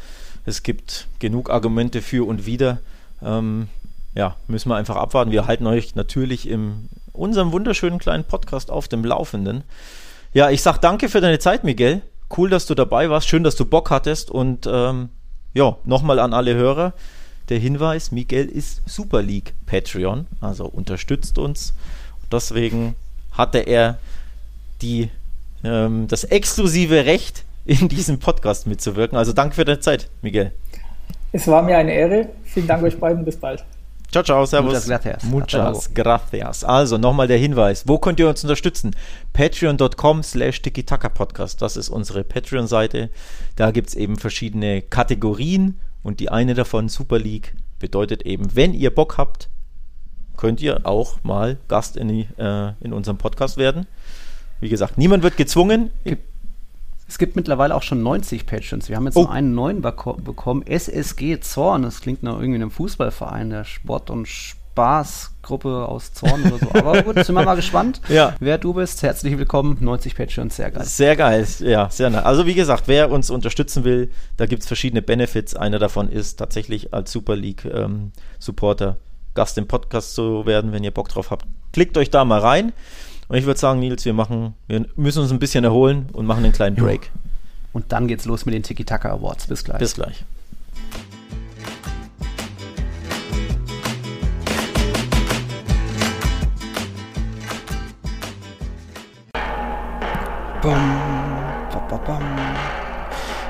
Es gibt genug Argumente für und wider. Ähm, ja, müssen wir einfach abwarten. Wir halten euch natürlich in unserem wunderschönen kleinen Podcast auf dem Laufenden. Ja, ich sag danke für deine Zeit, Miguel. Cool, dass du dabei warst. Schön, dass du Bock hattest. Und ähm, ja, nochmal an alle Hörer der Hinweis: Miguel ist Super League Patreon, also unterstützt uns. Deswegen hatte er die, ähm, das exklusive Recht, in diesem Podcast mitzuwirken. Also danke für deine Zeit, Miguel. Es war mir eine Ehre. Vielen Dank euch beiden. Bis bald. Ciao, ciao, servus. Muchas gracias. Muchas gracias. Also nochmal der Hinweis. Wo könnt ihr uns unterstützen? Patreon.com slash Podcast. Das ist unsere Patreon-Seite. Da gibt es eben verschiedene Kategorien und die eine davon, Super League, bedeutet eben, wenn ihr Bock habt, könnt ihr auch mal Gast in, die, äh, in unserem Podcast werden. Wie gesagt, niemand wird gezwungen. Es gibt mittlerweile auch schon 90 Patrons. Wir haben jetzt oh. noch einen neuen bekommen. SSG Zorn. Das klingt nach irgendwie einem Fußballverein, der Sport- und Spaßgruppe aus Zorn oder so. Aber gut, sind wir mal gespannt, ja. wer du bist. Herzlich willkommen. 90 Patrons, sehr geil. Sehr geil, ja, sehr nice. Also wie gesagt, wer uns unterstützen will, da gibt es verschiedene Benefits. Einer davon ist tatsächlich als Super League ähm, Supporter Gast im Podcast zu werden, wenn ihr Bock drauf habt. Klickt euch da mal rein. Und ich würde sagen, Nils, wir machen, wir müssen uns ein bisschen erholen und machen einen kleinen Break. Und dann geht's los mit den Tiki-Taka Awards. Bis gleich. Bis gleich. Bum,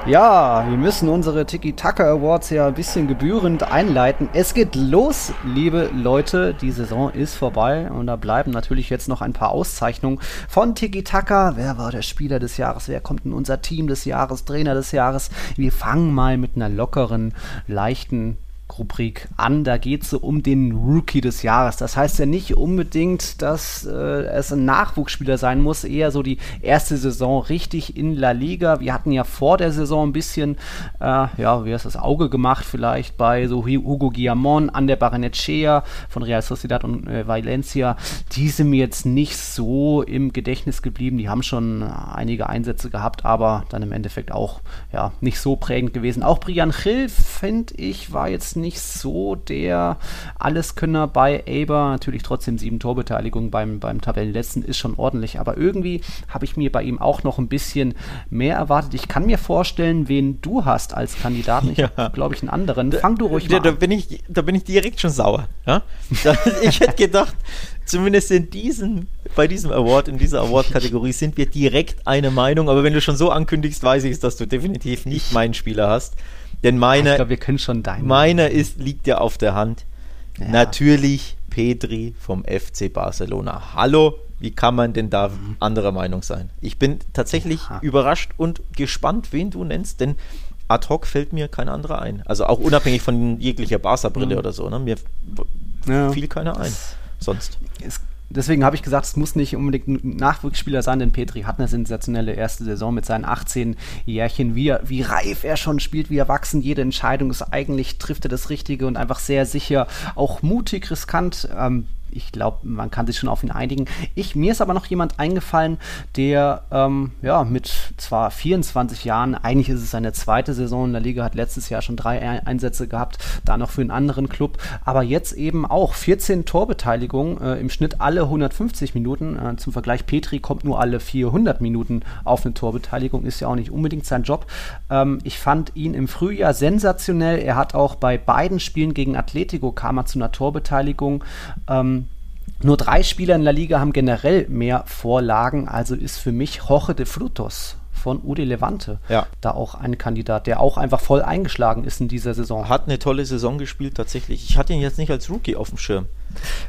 ja, wir müssen unsere Tiki-Taka Awards ja ein bisschen gebührend einleiten. Es geht los, liebe Leute. Die Saison ist vorbei und da bleiben natürlich jetzt noch ein paar Auszeichnungen von Tiki-Taka. Wer war der Spieler des Jahres? Wer kommt in unser Team des Jahres? Trainer des Jahres? Wir fangen mal mit einer lockeren, leichten Rubrik an. Da geht es so um den Rookie des Jahres. Das heißt ja nicht unbedingt, dass äh, es ein Nachwuchsspieler sein muss, eher so die erste Saison richtig in La Liga. Wir hatten ja vor der Saison ein bisschen, äh, ja, wie heißt das, Auge gemacht vielleicht bei so Hugo Guillamon an der Barrenetchea von Real Sociedad und äh, Valencia. Die sind mir jetzt nicht so im Gedächtnis geblieben. Die haben schon einige Einsätze gehabt, aber dann im Endeffekt auch ja, nicht so prägend gewesen. Auch Brian Hill, finde ich, war jetzt nicht so der Alleskönner bei Aber. Natürlich trotzdem sieben Torbeteiligungen beim, beim Tabellenletzten ist schon ordentlich, aber irgendwie habe ich mir bei ihm auch noch ein bisschen mehr erwartet. Ich kann mir vorstellen, wen du hast als Kandidaten. Ich ja. habe, glaube ich, einen anderen. Fang du ruhig da, mal da an. Bin ich, da bin ich direkt schon sauer. Ja? ich hätte gedacht, zumindest in diesem, bei diesem Award, in dieser Award-Kategorie sind wir direkt eine Meinung. Aber wenn du schon so ankündigst, weiß ich, dass du definitiv nicht meinen Spieler hast. Denn meiner, ich glaube, wir können schon deinen. Meiner ist, liegt ja auf der Hand. Ja. Natürlich Pedri vom FC Barcelona. Hallo, wie kann man denn da mhm. anderer Meinung sein? Ich bin tatsächlich ja. überrascht und gespannt, wen du nennst, denn ad hoc fällt mir kein anderer ein. Also auch unabhängig von jeglicher Barca-Brille mhm. oder so. Ne? Mir ja. fiel keiner ein. Sonst. Es deswegen habe ich gesagt, es muss nicht unbedingt ein Nachwuchsspieler sein, denn Petri hat eine sensationelle erste Saison mit seinen 18 Jährchen. Wie, wie reif er schon spielt, wie erwachsen. Jede Entscheidung ist eigentlich, trifft er das Richtige und einfach sehr sicher, auch mutig, riskant. Ähm, ich glaube, man kann sich schon auf ihn einigen. Ich, mir ist aber noch jemand eingefallen, der ähm, ja, mit zwar 24 Jahren, eigentlich ist es seine zweite Saison in der Liga, hat letztes Jahr schon drei Einsätze gehabt, da noch für einen anderen Club, aber jetzt eben auch 14 Torbeteiligungen, äh, im Schnitt alle 150 Minuten. Äh, zum Vergleich, Petri kommt nur alle 400 Minuten auf eine Torbeteiligung, ist ja auch nicht unbedingt sein Job. Ähm, ich fand ihn im Frühjahr sensationell. Er hat auch bei beiden Spielen gegen Atletico kam er zu einer Torbeteiligung. Ähm, nur drei Spieler in der Liga haben generell mehr Vorlagen, also ist für mich Jorge de Frutos von Udi Levante ja. da auch ein Kandidat, der auch einfach voll eingeschlagen ist in dieser Saison. Hat eine tolle Saison gespielt tatsächlich. Ich hatte ihn jetzt nicht als Rookie auf dem Schirm.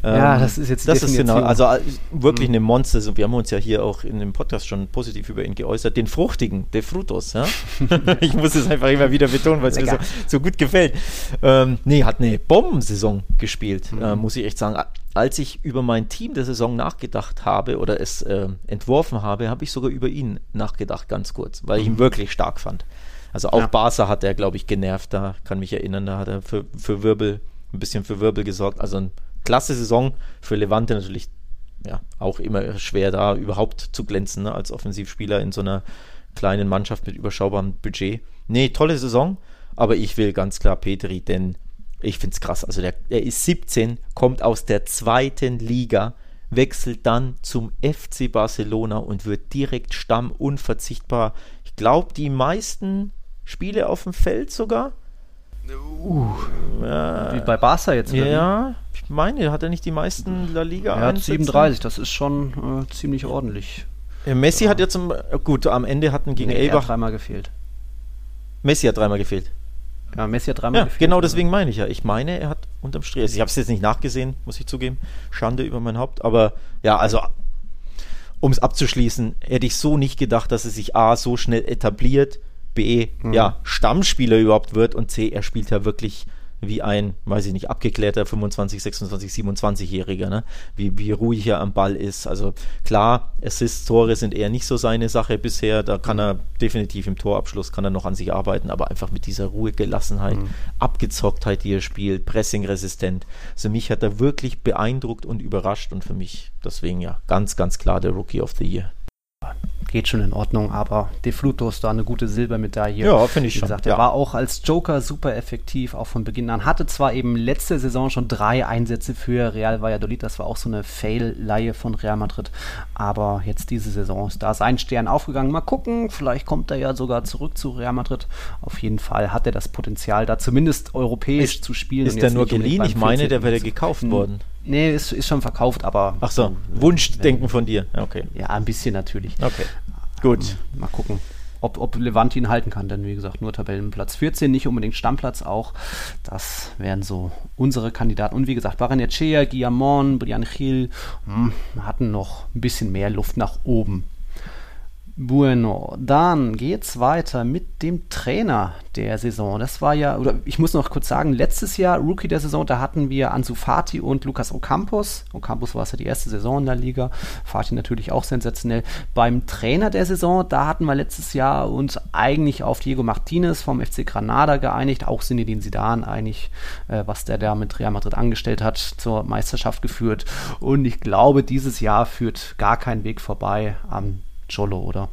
Ja, ähm, das ist jetzt das ist genau, also äh, wirklich mhm. eine Monster. Wir haben uns ja hier auch in dem Podcast schon positiv über ihn geäußert. Den fruchtigen, der Frutos. Ja? ich muss es einfach immer wieder betonen, weil es mir so, so, gut gefällt. Ähm, nee, hat eine Bombensaison gespielt, mhm. äh, muss ich echt sagen. Als ich über mein Team der Saison nachgedacht habe oder es äh, entworfen habe, habe ich sogar über ihn nachgedacht, ganz kurz, weil ich ihn mhm. wirklich stark fand. Also auch ja. Barca hat er, glaube ich, genervt. Da kann mich erinnern, da hat er für, für Wirbel, ein bisschen für Wirbel gesorgt. Also ein klasse Saison für Levante natürlich ja, auch immer schwer da überhaupt zu glänzen ne, als Offensivspieler in so einer kleinen Mannschaft mit überschaubarem Budget. Nee, tolle Saison, aber ich will ganz klar Petri, denn ich finde es krass. Also der, der ist 17, kommt aus der zweiten Liga, wechselt dann zum FC Barcelona und wird direkt Stamm unverzichtbar. Ich glaube, die meisten Spiele auf dem Feld sogar. Uh, ja, Wie bei Barca jetzt. Ja, ich meine, hat er nicht die meisten La Liga Er hat 37, das ist schon äh, ziemlich ordentlich. Ja, Messi ja. hat jetzt, zum, gut, am Ende hatten gegen nee, Elbach... Er hat dreimal gefehlt. Messi hat dreimal gefehlt. Ja, Messi hat dreimal ja, gefehlt. Genau deswegen meine ich ja. Ich meine, er hat unterm Strich, also ich habe es jetzt nicht nachgesehen, muss ich zugeben. Schande über mein Haupt. Aber ja, also um es abzuschließen, hätte ich so nicht gedacht, dass er sich A so schnell etabliert B, mhm. ja, Stammspieler überhaupt wird und C, er spielt ja wirklich wie ein, weiß ich nicht, abgeklärter 25, 26, 27-Jähriger, ne? Wie, wie ruhig er am Ball ist. Also klar, Assists, Tore sind eher nicht so seine Sache bisher. Da kann er definitiv im Torabschluss kann er noch an sich arbeiten, aber einfach mit dieser Ruhe, Gelassenheit, mhm. Abgezocktheit, die er spielt, Pressing-resistent. Also mich hat er wirklich beeindruckt und überrascht und für mich deswegen ja ganz, ganz klar der Rookie of the Year geht schon in Ordnung, aber De Fluto ist da eine gute Silbermedaille. Ja, finde ich Wie gesagt, schon. Er war auch als Joker super effektiv, auch von Beginn an. Hatte zwar eben letzte Saison schon drei Einsätze für Real Valladolid, das war auch so eine Fail-Leihe von Real Madrid, aber jetzt diese Saison ist da sein Stern aufgegangen. Mal gucken, vielleicht kommt er ja sogar zurück zu Real Madrid. Auf jeden Fall hat er das Potenzial, da zumindest europäisch ist, zu spielen. Ist der nur geliehen? Ich meine, der wäre gekauft worden. Nee, ist, ist schon verkauft, aber. Ach so, Wunschdenken von dir. Okay. Ja, ein bisschen natürlich. Okay. Gut. Ähm, mal gucken, ob, ob Levante ihn halten kann, denn wie gesagt, nur Tabellenplatz 14, nicht unbedingt Stammplatz auch. Das wären so unsere Kandidaten. Und wie gesagt, Baranechea, Guillamon, Brian Gil hm, hatten noch ein bisschen mehr Luft nach oben. Bueno, dann geht's weiter mit dem Trainer der Saison. Das war ja, oder ich muss noch kurz sagen, letztes Jahr Rookie der Saison, da hatten wir Ansu Fati und Lukas Ocampos. Ocampos war es ja die erste Saison in der Liga, Fati natürlich auch sensationell. Beim Trainer der Saison, da hatten wir letztes Jahr uns eigentlich auf Diego Martinez vom FC Granada geeinigt, auch Sinedin Sidan eigentlich, äh, was der da mit Real Madrid angestellt hat, zur Meisterschaft geführt. Und ich glaube, dieses Jahr führt gar kein Weg vorbei am Cholo, oder?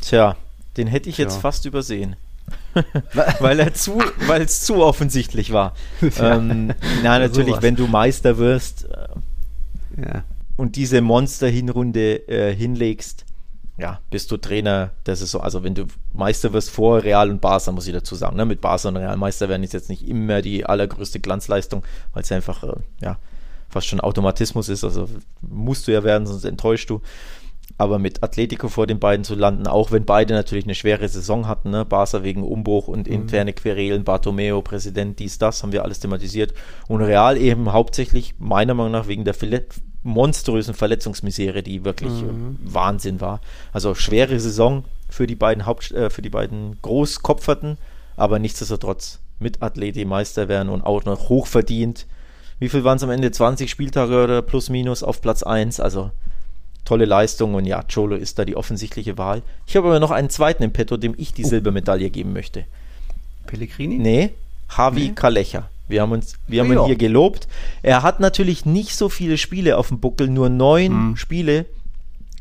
Tja, den hätte ich Tja. jetzt fast übersehen. weil er zu, weil es zu offensichtlich war. Ja. Ähm, na, natürlich, wenn du Meister wirst äh, ja. und diese Monster-Hinrunde äh, hinlegst, ja, bist du Trainer der Saison. Also wenn du Meister wirst vor Real und Barca, muss ich dazu sagen. Ne? Mit Barca und Real Meister werden ist jetzt nicht immer die allergrößte Glanzleistung, weil es einfach, äh, ja, fast schon Automatismus ist. Also musst du ja werden, sonst enttäuschst du aber mit Atletico vor den beiden zu landen, auch wenn beide natürlich eine schwere Saison hatten, ne? Barca wegen Umbruch und mhm. interne Querelen, Bartomeo, Präsident, dies, das, haben wir alles thematisiert. Und Real eben hauptsächlich, meiner Meinung nach, wegen der Verlet monströsen Verletzungsmisere, die wirklich mhm. Wahnsinn war. Also schwere Saison für die beiden Haupt, äh, für die beiden Großkopferten, aber nichtsdestotrotz mit Atleti Meister werden und auch noch hochverdient. Wie viel waren es am Ende? 20 Spieltage oder plus minus auf Platz 1? Also tolle Leistung und ja, Cholo ist da die offensichtliche Wahl. Ich habe aber noch einen zweiten im Petto, dem ich die oh. Silbermedaille geben möchte. Pellegrini? Nee, Javi nee. Kalecha. Wir haben uns, wir haben ihn hier gelobt. Er hat natürlich nicht so viele Spiele auf dem Buckel, nur neun hm. Spiele.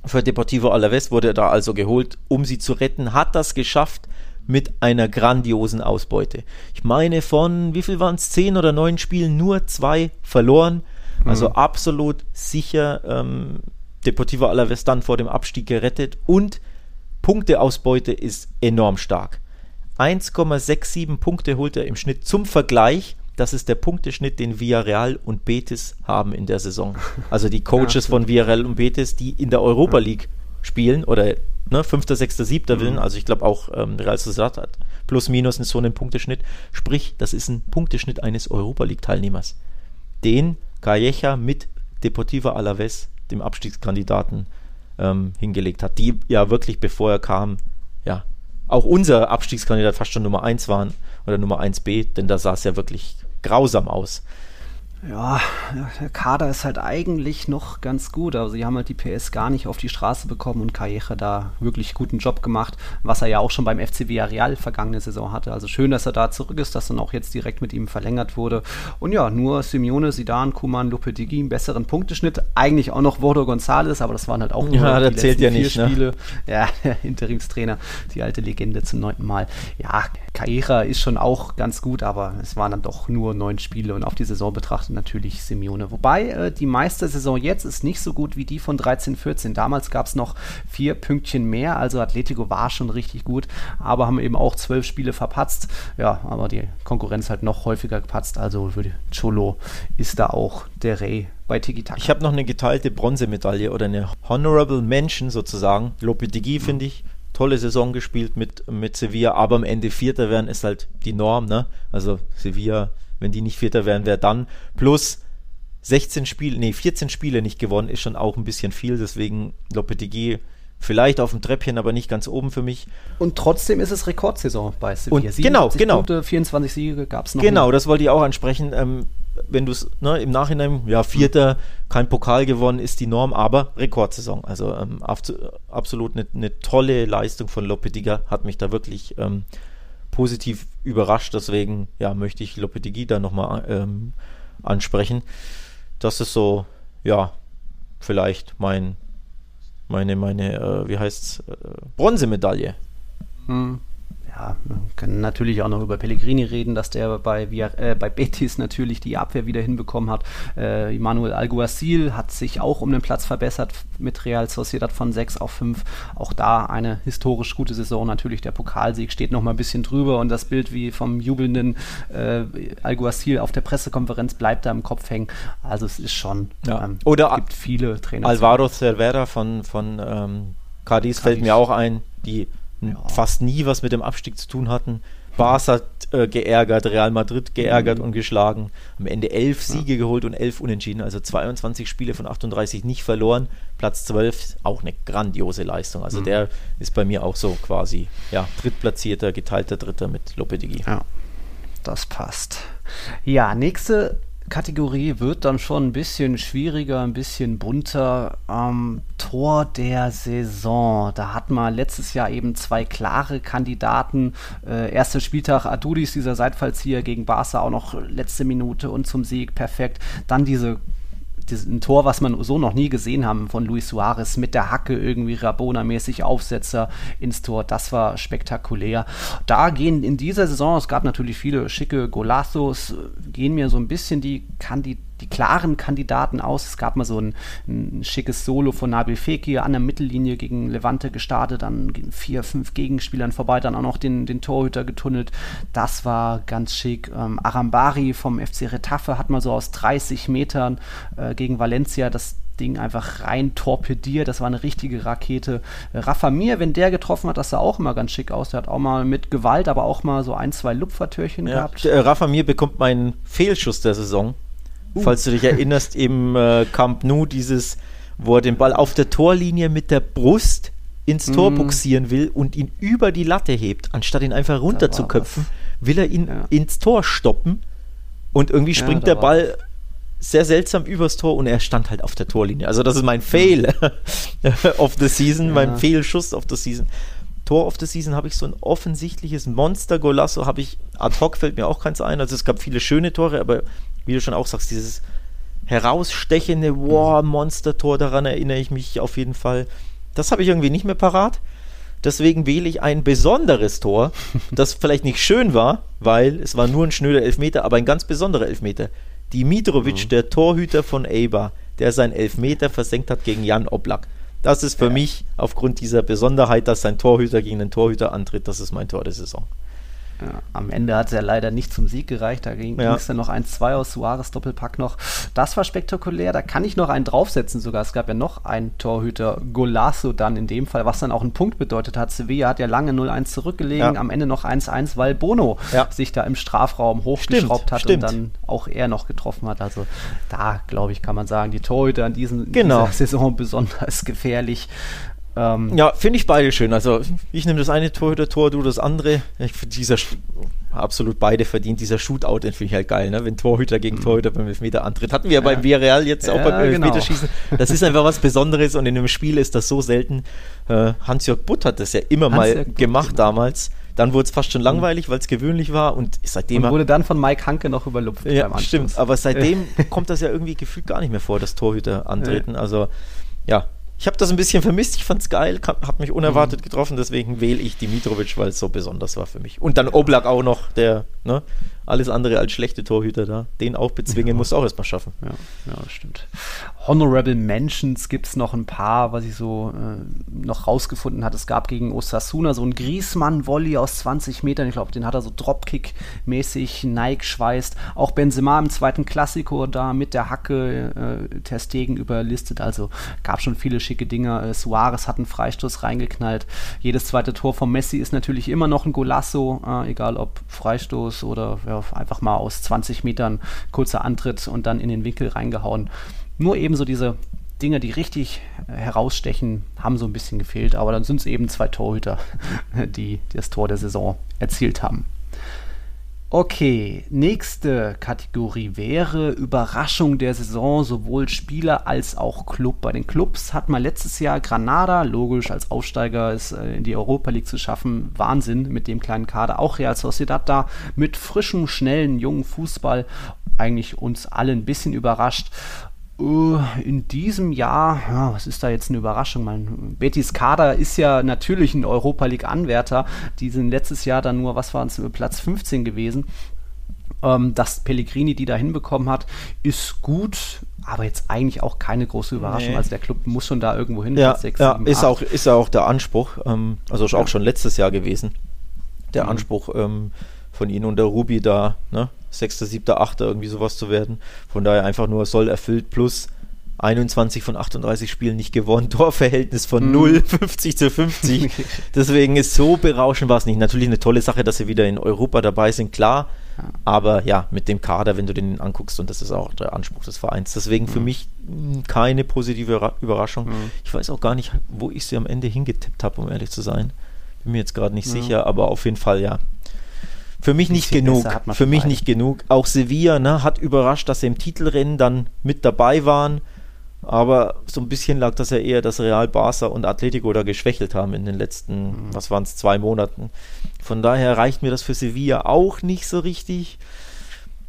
Für Deportivo Alavés wurde er da also geholt, um sie zu retten. Hat das geschafft mit einer grandiosen Ausbeute. Ich meine, von wie viel waren es? Zehn oder neun Spielen nur zwei verloren. Also hm. absolut sicher ähm, Deportivo Alaves dann vor dem Abstieg gerettet und Punkteausbeute ist enorm stark. 1,67 Punkte holt er im Schnitt zum Vergleich. Das ist der Punkteschnitt, den Villarreal und Betis haben in der Saison. Also die Coaches ja, von Villarreal und Betis, die in der Europa League spielen oder ne, 5., 6., 7. Willen, also ich glaube auch ähm, Real Sociedad hat plus minus so einen Punkteschnitt. Sprich, das ist ein Punkteschnitt eines Europa League-Teilnehmers. Den Calleja mit Deportivo Alaves dem Abstiegskandidaten ähm, hingelegt hat, die ja wirklich, bevor er kam, ja, auch unser Abstiegskandidat fast schon Nummer 1 waren oder Nummer 1b, denn da sah es ja wirklich grausam aus. Ja, der Kader ist halt eigentlich noch ganz gut. Also sie haben halt die PS gar nicht auf die Straße bekommen und Calleja da wirklich guten Job gemacht, was er ja auch schon beim FC Villarreal vergangene Saison hatte. Also schön, dass er da zurück ist, dass dann auch jetzt direkt mit ihm verlängert wurde. Und ja, nur Simeone, Sidan, Kuman, Lopetegui einen besseren Punkteschnitt. Eigentlich auch noch Bordo González, aber das waren halt auch nur ja, die zählt ja nicht, vier Spiele. Ne? Ja, der Interimstrainer, die alte Legende zum neunten Mal. Ja, Calleja ist schon auch ganz gut, aber es waren dann doch nur neun Spiele und auf die Saison betrachtet natürlich Simeone. Wobei äh, die Meistersaison jetzt ist nicht so gut wie die von 13-14. Damals gab es noch vier Pünktchen mehr, also Atletico war schon richtig gut, aber haben eben auch zwölf Spiele verpatzt. Ja, aber die Konkurrenz halt noch häufiger gepatzt, also Cholo ist da auch der Rey bei Tiki Taka. Ich habe noch eine geteilte Bronzemedaille oder eine Honorable Mention sozusagen. Lopetegui mhm. finde ich tolle Saison gespielt mit, mit Sevilla, aber am Ende Vierter werden ist halt die Norm, ne? Also Sevilla wenn die nicht Vierter wären, wer dann? Plus 16 Spiele, nee, 14 Spiele nicht gewonnen, ist schon auch ein bisschen viel. Deswegen Lopetegui vielleicht auf dem Treppchen, aber nicht ganz oben für mich. Und trotzdem ist es Rekordsaison bei Sevilla. Und genau, genau. Punkte, 24 Siege gab es noch. Genau, nicht. das wollte ich auch ansprechen. Ähm, wenn du es ne, im Nachhinein, ja, Vierter, kein Pokal gewonnen, ist die Norm, aber Rekordsaison. Also ähm, absolut eine, eine, tolle Leistung von Lopetegui, hat mich da wirklich ähm, positiv überrascht. Deswegen ja, möchte ich Lopetegui da nochmal ähm, ansprechen. Das ist so, ja, vielleicht mein, meine, meine, äh, wie heißt's, äh, Bronzemedaille. Hm ja, man kann natürlich auch noch über Pellegrini reden, dass der bei, äh, bei Betis natürlich die Abwehr wieder hinbekommen hat. Äh, Manuel Alguacil hat sich auch um den Platz verbessert mit Real Sociedad von 6 auf 5. Auch da eine historisch gute Saison. Natürlich der Pokalsieg steht noch mal ein bisschen drüber und das Bild wie vom jubelnden äh, Alguacil auf der Pressekonferenz bleibt da im Kopf hängen. Also es ist schon, ja. ähm, Oder gibt viele Trainer. Alvaro Cervera von, von ähm, Cadiz fällt mir auch ein, die ja. fast nie was mit dem Abstieg zu tun hatten. Barca äh, geärgert, Real Madrid geärgert mhm. und geschlagen. Am Ende elf Siege ja. geholt und elf Unentschieden, also 22 Spiele von 38 nicht verloren. Platz 12, auch eine grandiose Leistung. Also mhm. der ist bei mir auch so quasi ja, drittplatzierter, geteilter Dritter mit Lopetegui. Ja, das passt. Ja, nächste Kategorie wird dann schon ein bisschen schwieriger, ein bisschen bunter. Ähm, Tor der Saison. Da hatten wir letztes Jahr eben zwei klare Kandidaten. Äh, erster Spieltag Adudis, dieser Seitfallzieher gegen Barca, auch noch letzte Minute und zum Sieg perfekt. Dann diese ein Tor, was man so noch nie gesehen haben von Luis Suarez mit der Hacke irgendwie Rabona-mäßig Aufsetzer ins Tor. Das war spektakulär. Da gehen in dieser Saison, es gab natürlich viele schicke Golazos, gehen mir so ein bisschen die Kandidaten die klaren Kandidaten aus. Es gab mal so ein, ein schickes Solo von Nabil Fekir an der Mittellinie gegen Levante gestartet, dann vier, fünf Gegenspielern vorbei, dann auch noch den, den Torhüter getunnelt. Das war ganz schick. Ähm, Arambari vom FC Retafe hat mal so aus 30 Metern äh, gegen Valencia das Ding einfach rein torpediert. Das war eine richtige Rakete. Rafa Mir, wenn der getroffen hat, das sah auch immer ganz schick aus. Der hat auch mal mit Gewalt, aber auch mal so ein, zwei Lupfertürchen ja, gehabt. Äh, Rafa Mir bekommt meinen Fehlschuss der Saison. Uh. Falls du dich erinnerst, im äh, Camp Nou dieses, wo er den Ball auf der Torlinie mit der Brust ins Tor mm. buxieren will und ihn über die Latte hebt, anstatt ihn einfach runter zu köpfen, will er ihn ja. ins Tor stoppen und irgendwie springt ja, der Ball sehr seltsam übers Tor und er stand halt auf der Torlinie. Also das ist mein Fail of the Season, ja. mein Fehlschuss of the Season. Tor of the Season habe ich so ein offensichtliches Monster-Golasso, habe ich ad hoc fällt mir auch keins ein. Also es gab viele schöne Tore, aber wie du schon auch sagst, dieses herausstechende War-Monster-Tor, daran erinnere ich mich auf jeden Fall. Das habe ich irgendwie nicht mehr parat. Deswegen wähle ich ein besonderes Tor, das vielleicht nicht schön war, weil es war nur ein schnöder Elfmeter, aber ein ganz besonderer Elfmeter. Dimitrovic, mhm. der Torhüter von Eibar, der seinen Elfmeter versenkt hat gegen Jan Oblak. Das ist für ja. mich aufgrund dieser Besonderheit, dass sein Torhüter gegen den Torhüter antritt, das ist mein Tor der Saison. Ja, am Ende hat es ja leider nicht zum Sieg gereicht. Da ging es dann noch 1-2 aus Suarez Doppelpack noch. Das war spektakulär. Da kann ich noch einen draufsetzen sogar. Es gab ja noch einen Torhüter, Golasso dann in dem Fall, was dann auch einen Punkt bedeutet hat. Sevilla hat ja lange 0-1 zurückgelegen, ja. am Ende noch 1-1, weil Bono ja. sich da im Strafraum hochgeschraubt stimmt, hat stimmt. und dann auch er noch getroffen hat. Also da, glaube ich, kann man sagen, die Torhüter in diesen, genau. dieser Saison besonders gefährlich. Ähm, ja, finde ich beide schön. Also ich nehme das eine Torhüter-Tor, du das andere. Ich, dieser absolut beide verdient. Dieser Shootout, den finde ich halt geil, ne? wenn Torhüter gegen Torhüter beim Elfmeter antritt. Hatten wir ja beim Villarreal jetzt auch beim genau. Elfmeterschießen. Das ist einfach was Besonderes und in einem Spiel ist das so selten. Äh, Hans-Jörg Butt hat das ja immer mal gemacht genau. damals. Dann wurde es fast schon langweilig, weil es gewöhnlich war und seitdem Und wurde dann von Mike Hanke noch überlupft. ja, stimmt. Aber seitdem kommt das ja irgendwie gefühlt gar nicht mehr vor, dass Torhüter antreten. Also ja, ich habe das ein bisschen vermisst. Ich fand es geil, hat mich unerwartet getroffen. Deswegen wähle ich Dimitrovic, weil es so besonders war für mich. Und dann Oblak auch noch, der ne, alles andere als schlechte Torhüter da. Den auch bezwingen, muss auch erstmal schaffen. Ja, ja, das stimmt. Honorable Mentions gibt es noch ein paar, was ich so äh, noch rausgefunden hatte. Es gab gegen Osasuna so einen Griezmann-Volley aus 20 Metern. Ich glaube, den hat er so Dropkick-mäßig Nike schweißt. Auch Benzema im zweiten Klassiko da mit der Hacke äh, Ter Stegen überlistet. Also gab schon viele schicke Dinger. Äh, Suarez hat einen Freistoß reingeknallt. Jedes zweite Tor von Messi ist natürlich immer noch ein Golasso, äh, egal ob Freistoß oder ja, einfach mal aus 20 Metern kurzer Antritt und dann in den Winkel reingehauen. Nur eben so diese Dinge, die richtig herausstechen, haben so ein bisschen gefehlt. Aber dann sind es eben zwei Torhüter, die das Tor der Saison erzielt haben. Okay, nächste Kategorie wäre Überraschung der Saison, sowohl Spieler als auch Club. Bei den Clubs hat man letztes Jahr Granada, logisch als Aufsteiger es äh, in die Europa League zu schaffen, Wahnsinn mit dem kleinen Kader. Auch Real Sociedad da mit frischem, schnellen, jungen Fußball eigentlich uns alle ein bisschen überrascht. Äh, In diesem Jahr, ja, was ist da jetzt eine Überraschung? Mein Betis Kader ist ja natürlich ein Europa League Anwärter. Die sind letztes Jahr dann nur, was waren es, Platz 15 gewesen. Ähm, dass Pellegrini die da hinbekommen hat, ist gut, aber jetzt eigentlich auch keine große Überraschung. Nee. Also der Club muss schon da irgendwo hin. Ja, Platz sechs, ja sieben, ist, acht. auch, ist auch der Anspruch. Ähm, also ist auch Ja. schon letztes Jahr gewesen. Der Mhm. Anspruch ähm, von ihnen und der Ruby da, ne? Sechster, siebter, achter, irgendwie sowas zu werden. Von daher einfach nur soll erfüllt plus 21 von 38 Spielen nicht gewonnen, Torverhältnis von Mhm. 0, 50 zu 50. Deswegen ist so berauschend war es nicht. Natürlich eine tolle Sache, dass sie wieder in Europa dabei sind, klar. Aber ja, mit dem Kader, wenn du den anguckst, und das ist auch der Anspruch des Vereins. Deswegen für mich mh, keine positive Ra- Überraschung. Mhm. Ich weiß auch gar nicht, wo ich sie am Ende hingetippt habe, um ehrlich zu sein. Bin mir jetzt gerade nicht Ja. sicher, aber auf jeden Fall ja. Für mich nicht genug. Für mich beide. nicht genug. Auch Sevilla ne, hat überrascht, dass sie im Titelrennen dann mit dabei waren. Aber so ein bisschen lag das ja eher, dass Real, Barca und Atletico da geschwächelt haben in den letzten, Mhm. was waren es, zwei Monaten. Von daher reicht mir das für Sevilla auch nicht so richtig.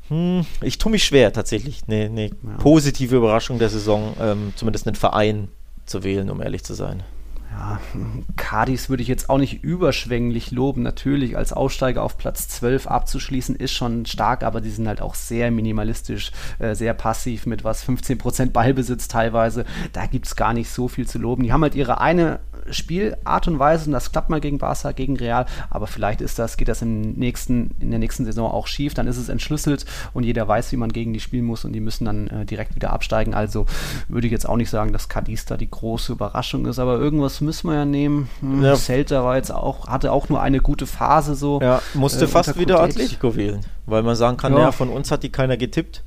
Hm, ich tue mich schwer, tatsächlich eine, eine positive Überraschung der Saison, ähm, zumindest einen Verein zu wählen, um ehrlich zu sein. Ja, Cadiz würde ich jetzt auch nicht überschwänglich loben. Natürlich, als Aufsteiger auf Platz 12 abzuschließen, ist schon stark, aber die sind halt auch sehr minimalistisch, äh, sehr passiv mit was 15% Ballbesitz teilweise. Da gibt es gar nicht so viel zu loben. Die haben halt ihre eine Spielart und Weise und das klappt mal gegen Barca, gegen Real, aber vielleicht ist das, geht das im nächsten, in der nächsten Saison auch schief, dann ist es entschlüsselt und jeder weiß, wie man gegen die spielen muss und die müssen dann äh, direkt wieder absteigen. Also würde ich jetzt auch nicht sagen, dass Cadiz da die große Überraschung ist, aber irgendwas müssen wir ja nehmen. Hm, Ja. Celta war jetzt auch, hatte auch nur eine gute Phase so. Ja, musste äh, fast wieder. Atletico wählen, weil man sagen kann, Ja. ja, von uns hat die keiner getippt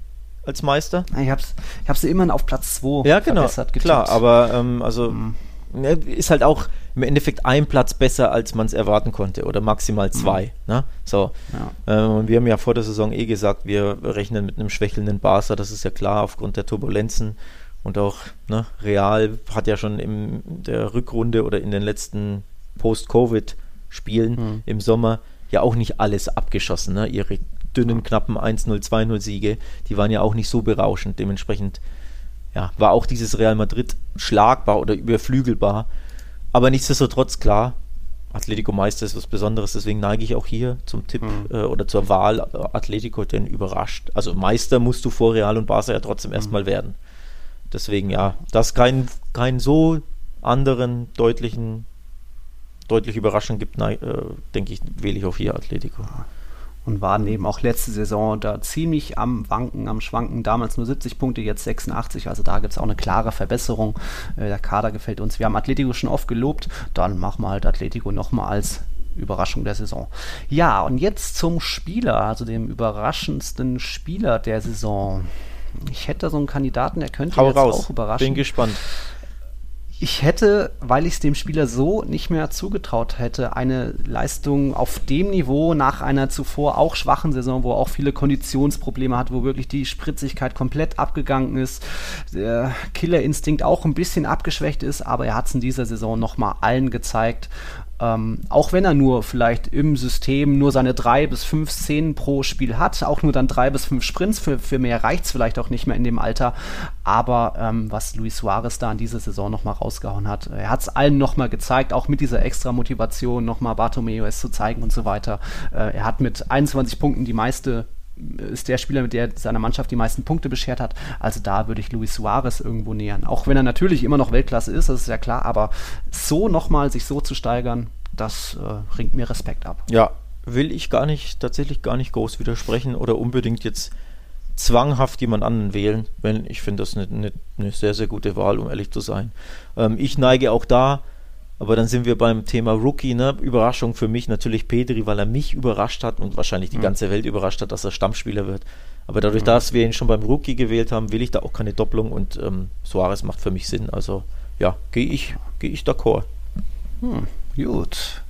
als Meister. Ich habe ich hab sie immerhin auf Platz 2 Ja, genau, verbessert klar, aber ähm, also Mhm. Ne, ist halt auch im Endeffekt ein Platz besser, als man es erwarten konnte oder maximal zwei. Ne? So. Ja. Ähm, und wir haben ja vor der Saison eh gesagt, wir rechnen mit einem schwächelnden Barca, das ist ja klar aufgrund der Turbulenzen. Und auch ne, Real hat ja schon in der Rückrunde oder in den letzten Post-Covid-Spielen Mhm. im Sommer ja auch nicht alles abgeschossen. Ne? Ihre dünnen, knappen 1-0, 2-0 Siege, die waren ja auch nicht so berauschend. Dementsprechend ja, war auch dieses Real Madrid schlagbar oder überflügelbar. Aber nichtsdestotrotz klar, Atletico Meister ist was Besonderes, deswegen neige ich auch hier zum Tipp Mhm. äh, oder zur Wahl äh, Atletico, denn überrascht. Also Meister musst du vor Real und Barca ja trotzdem erstmal werden. Deswegen ja, dass kein, kein so anderen deutlichen, deutliche Überraschung gibt, nein, äh, denke ich, wähle ich auch hier Atletico. Und waren eben auch letzte Saison da ziemlich am Wanken, am Schwanken. Damals nur 70 Punkte, jetzt 86. Also da gibt es auch eine klare Verbesserung. Äh, der Kader gefällt uns. Wir haben Atletico schon oft gelobt. Dann machen wir halt Atletico nochmal als Überraschung der Saison. Ja, und jetzt zum Spieler, also dem überraschendsten Spieler der Saison. Ich hätte da so einen Kandidaten, der könnte Hau jetzt raus, auch überraschen. bin gespannt. Ich hätte, weil ich es dem Spieler so nicht mehr zugetraut hätte, eine Leistung auf dem Niveau nach einer zuvor auch schwachen Saison, wo er auch viele Konditionsprobleme hat, wo wirklich die Spritzigkeit komplett abgegangen ist, der Killerinstinkt auch ein bisschen abgeschwächt ist, aber er hat es in dieser Saison nochmal allen gezeigt ähm, auch wenn er nur vielleicht im System nur seine drei bis fünf Szenen pro Spiel hat, auch nur dann drei bis fünf Sprints, für, für mehr reicht es vielleicht auch nicht mehr in dem Alter. Aber ähm, was Luis Suarez da in dieser Saison nochmal rausgehauen hat, er hat es allen nochmal gezeigt, auch mit dieser extra Motivation nochmal Bartomeu es zu zeigen und so weiter. Äh, er hat mit 21 Punkten die meiste ist der Spieler, mit der seiner Mannschaft die meisten Punkte beschert hat. Also da würde ich Luis Suarez irgendwo nähern. Auch wenn er natürlich immer noch Weltklasse ist, das ist ja klar, aber so nochmal sich so zu steigern, das äh, ringt mir Respekt ab. Ja, will ich gar nicht, tatsächlich gar nicht groß widersprechen oder unbedingt jetzt zwanghaft jemand anderen wählen, weil ich finde das eine, eine, eine, sehr, sehr gute Wahl, um ehrlich zu sein. Ähm, ich neige auch da aber dann sind wir beim Thema Rookie, ne? Überraschung für mich natürlich Pedri, weil er mich überrascht hat und wahrscheinlich die mhm. ganze Welt überrascht hat, dass er Stammspieler wird. Aber dadurch, mhm. dass wir ihn schon beim Rookie gewählt haben, will ich da auch keine Doppelung und ähm, Suarez macht für mich Sinn. Also ja, gehe ich, gehe ich d'accord. Hm, gut.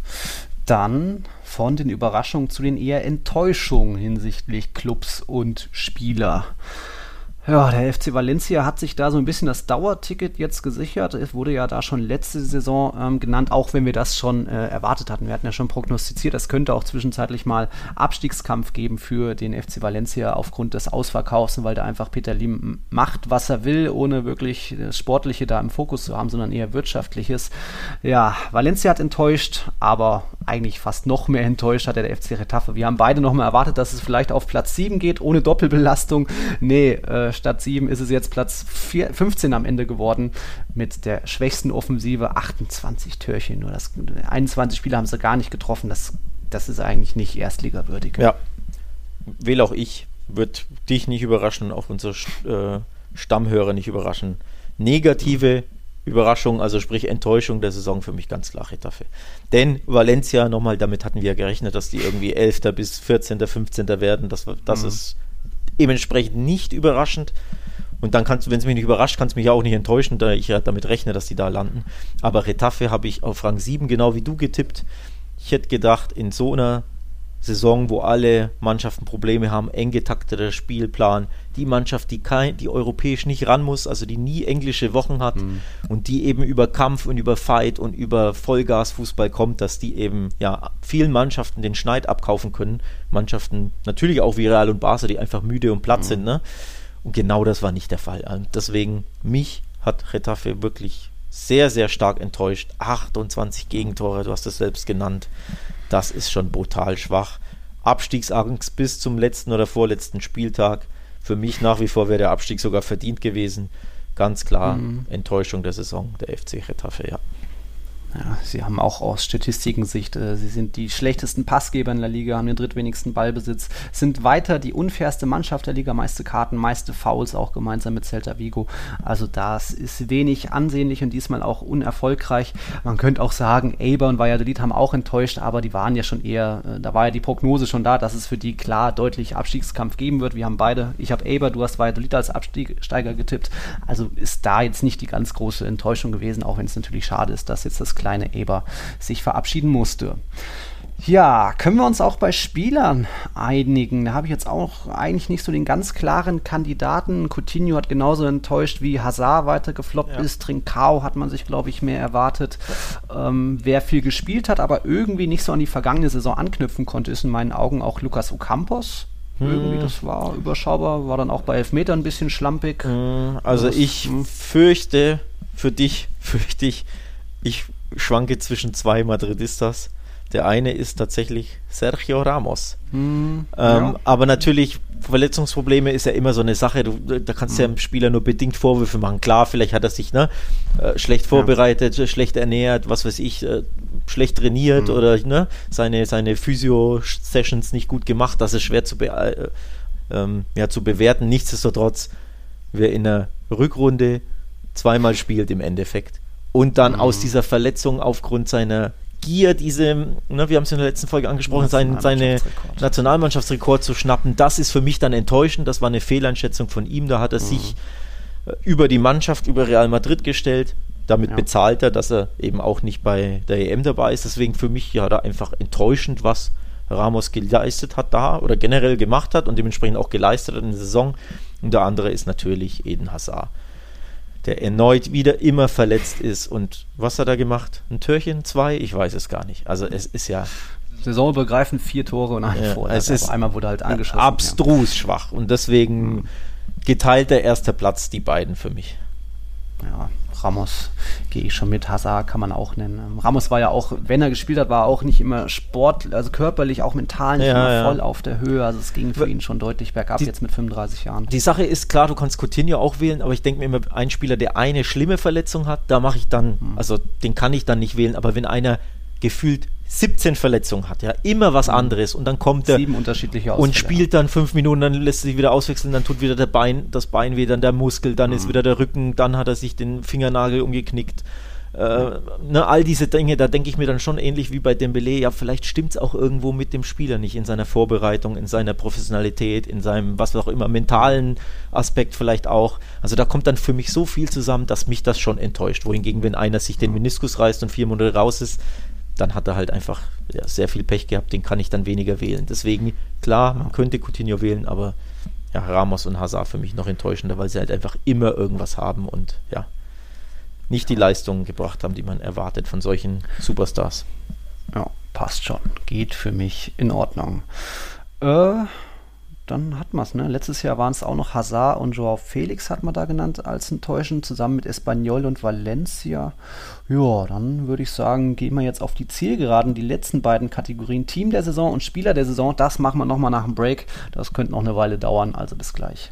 Dann von den Überraschungen zu den eher Enttäuschungen hinsichtlich Clubs und Spieler. Ja, der FC Valencia hat sich da so ein bisschen das Dauerticket jetzt gesichert. Es wurde ja da schon letzte Saison ähm, genannt, auch wenn wir das schon äh, erwartet hatten. Wir hatten ja schon prognostiziert, es könnte auch zwischenzeitlich mal Abstiegskampf geben für den FC Valencia aufgrund des Ausverkaufs, weil da einfach Peter Lim macht, was er will, ohne wirklich das Sportliche da im Fokus zu haben, sondern eher Wirtschaftliches. Ja, Valencia hat enttäuscht, aber eigentlich fast noch mehr enttäuscht hat der FC Retafe. Wir haben beide noch mal erwartet, dass es vielleicht auf Platz 7 geht, ohne Doppelbelastung. Nee, äh, statt 7 ist es jetzt Platz 4, 15 am Ende geworden mit der schwächsten Offensive. 28 Türchen nur. Das, 21 Spiele haben sie gar nicht getroffen. Das, das ist eigentlich nicht erstligawürdig. Ja, will auch ich. Wird dich nicht überraschen, auch unsere äh, Stammhörer nicht überraschen. Negative Überraschung, also sprich Enttäuschung der Saison für mich ganz klar Retafe. Denn Valencia, nochmal, damit hatten wir ja gerechnet, dass die irgendwie 11. bis 14., 15. werden. Das, das mhm. ist dementsprechend nicht überraschend. Und dann kannst du, wenn es mich nicht überrascht, kannst du mich auch nicht enttäuschen, da ich ja damit rechne, dass die da landen. Aber Retafe habe ich auf Rang 7 genau wie du getippt. Ich hätte gedacht, in so einer Saison, wo alle Mannschaften Probleme haben, eng getakteter Spielplan, die Mannschaft, die kein, die europäisch nicht ran muss, also die nie englische Wochen hat mhm. und die eben über Kampf und über Fight und über Vollgasfußball kommt, dass die eben ja vielen Mannschaften den Schneid abkaufen können. Mannschaften natürlich auch wie Real und Barca, die einfach müde und platt mhm. sind, ne? Und genau das war nicht der Fall. Und deswegen mich hat Retafe wirklich sehr, sehr stark enttäuscht. 28 Gegentore, du hast es selbst genannt. Das ist schon brutal schwach. Abstiegsangst bis zum letzten oder vorletzten Spieltag. Für mich nach wie vor wäre der Abstieg sogar verdient gewesen. Ganz klar mhm. Enttäuschung der Saison der FC Retafe, ja. Ja, sie haben auch aus Statistikensicht, äh, sie sind die schlechtesten Passgeber in der Liga, haben den drittwenigsten Ballbesitz, sind weiter die unfairste Mannschaft der Liga, meiste Karten, meiste Fouls auch gemeinsam mit Celta Vigo. Also das ist wenig ansehnlich und diesmal auch unerfolgreich. Man könnte auch sagen, Eber und Valladolid haben auch enttäuscht, aber die waren ja schon eher, äh, da war ja die Prognose schon da, dass es für die klar deutlich Abstiegskampf geben wird. Wir haben beide, ich habe Eber, du hast Valladolid als Absteiger getippt. Also ist da jetzt nicht die ganz große Enttäuschung gewesen, auch wenn es natürlich schade ist, dass jetzt das kleine Eber sich verabschieden musste. Ja, können wir uns auch bei Spielern einigen? Da habe ich jetzt auch eigentlich nicht so den ganz klaren Kandidaten. Coutinho hat genauso enttäuscht wie Hazard weitergefloppt ja. ist. Trincao hat man sich, glaube ich, mehr erwartet. Ähm, wer viel gespielt hat, aber irgendwie nicht so an die vergangene Saison anknüpfen konnte, ist in meinen Augen auch Lukas Ocampos. Hm. Irgendwie, das war überschaubar, war dann auch bei Elfmetern ein bisschen schlampig. Hm, also das, ich hm. fürchte, für dich, fürchte ich, ich schwanke zwischen zwei Madridistas. Der eine ist tatsächlich Sergio Ramos. Mm, ähm, ja. Aber natürlich, Verletzungsprobleme ist ja immer so eine Sache. Du, da kannst du mm. ja dem Spieler nur bedingt Vorwürfe machen. Klar, vielleicht hat er sich ne, äh, schlecht vorbereitet, ja. schlecht ernährt, was weiß ich, äh, schlecht trainiert mm. oder ne, seine, seine Physio-Sessions nicht gut gemacht. Das ist schwer zu, be äh, ähm, ja, zu bewerten. Nichtsdestotrotz, wer in der Rückrunde zweimal spielt im Endeffekt und dann mhm. aus dieser Verletzung aufgrund seiner Gier, diese, ne, wir haben es in der letzten Folge angesprochen, sein, seine Nationalmannschaftsrekord zu schnappen, das ist für mich dann enttäuschend. Das war eine Fehleinschätzung von ihm. Da hat er mhm. sich äh, über die Mannschaft, über Real Madrid gestellt. Damit Ja. bezahlt er, dass er eben auch nicht bei der EM dabei ist. Deswegen für mich ja da einfach enttäuschend, was Ramos geleistet hat da oder generell gemacht hat und dementsprechend auch geleistet hat in der Saison. Und der andere ist natürlich Eden Hazard, der erneut wieder immer verletzt ist. Und was hat er gemacht? Ein Türchen? Zwei? Ich weiß es gar nicht. Also es ist ja Saisonübergreifend vier Tore und ein Ja, es ist einmal wurde halt angeschossen. abstrus schwach. Und deswegen Mhm. geteilter erster Platz, die beiden für mich. Ja. Ramos gehe ich schon mit. Hazard kann man auch nennen. Ähm, Ramos war ja auch, wenn er gespielt hat, war auch nicht immer sport, also körperlich, auch mental nicht Ja, immer ja. voll auf der Höhe. Also es ging für ihn schon deutlich bergab Die- jetzt mit 35 Jahren. Die Sache ist klar, du kannst Coutinho auch wählen, aber ich denke mir immer, ein Spieler, der eine schlimme Verletzung hat, da mache ich dann, Mhm. also den kann ich dann nicht wählen, aber wenn einer gefühlt 17 Verletzungen hat, ja, immer was anderes und dann kommt er Sieben unterschiedliche und Ausfälle. spielt dann fünf Minuten, dann lässt er sich wieder auswechseln, dann tut wieder der Bein, das Bein weh, dann der Muskel, dann Mhm. ist wieder der Rücken, dann hat er sich den Fingernagel umgeknickt. Äh, ne, all diese Dinge, da denke ich mir dann schon ähnlich wie bei Dembele, ja, vielleicht stimmt es auch irgendwo mit dem Spieler nicht in seiner Vorbereitung, in seiner Professionalität, in seinem, was auch immer, mentalen Aspekt vielleicht auch. Also da kommt dann für mich so viel zusammen, dass mich das schon enttäuscht. Wohingegen, wenn einer sich den Meniskus reißt und vier Monate raus ist, dann hat er halt einfach ja, sehr viel Pech gehabt, den kann ich dann weniger wählen. Deswegen, klar, man könnte Coutinho wählen, aber ja, Ramos und Hazard für mich noch enttäuschender, weil sie halt einfach immer irgendwas haben und ja, nicht die Leistungen gebracht haben, die man erwartet von solchen Superstars. Ja, passt schon. Geht für mich in Ordnung. Äh, dann hat man es, ne? Letztes Jahr waren es auch noch Hazard und Joao Felix, hat man da genannt, als enttäuschend, zusammen mit Espanyol und Valencia. Ja, dann würde ich sagen, gehen wir jetzt auf die Zielgeraden. Die letzten beiden Kategorien, Team der Saison und Spieler der Saison, das machen wir nochmal nach dem Break. Das könnte noch eine Weile dauern, also bis gleich.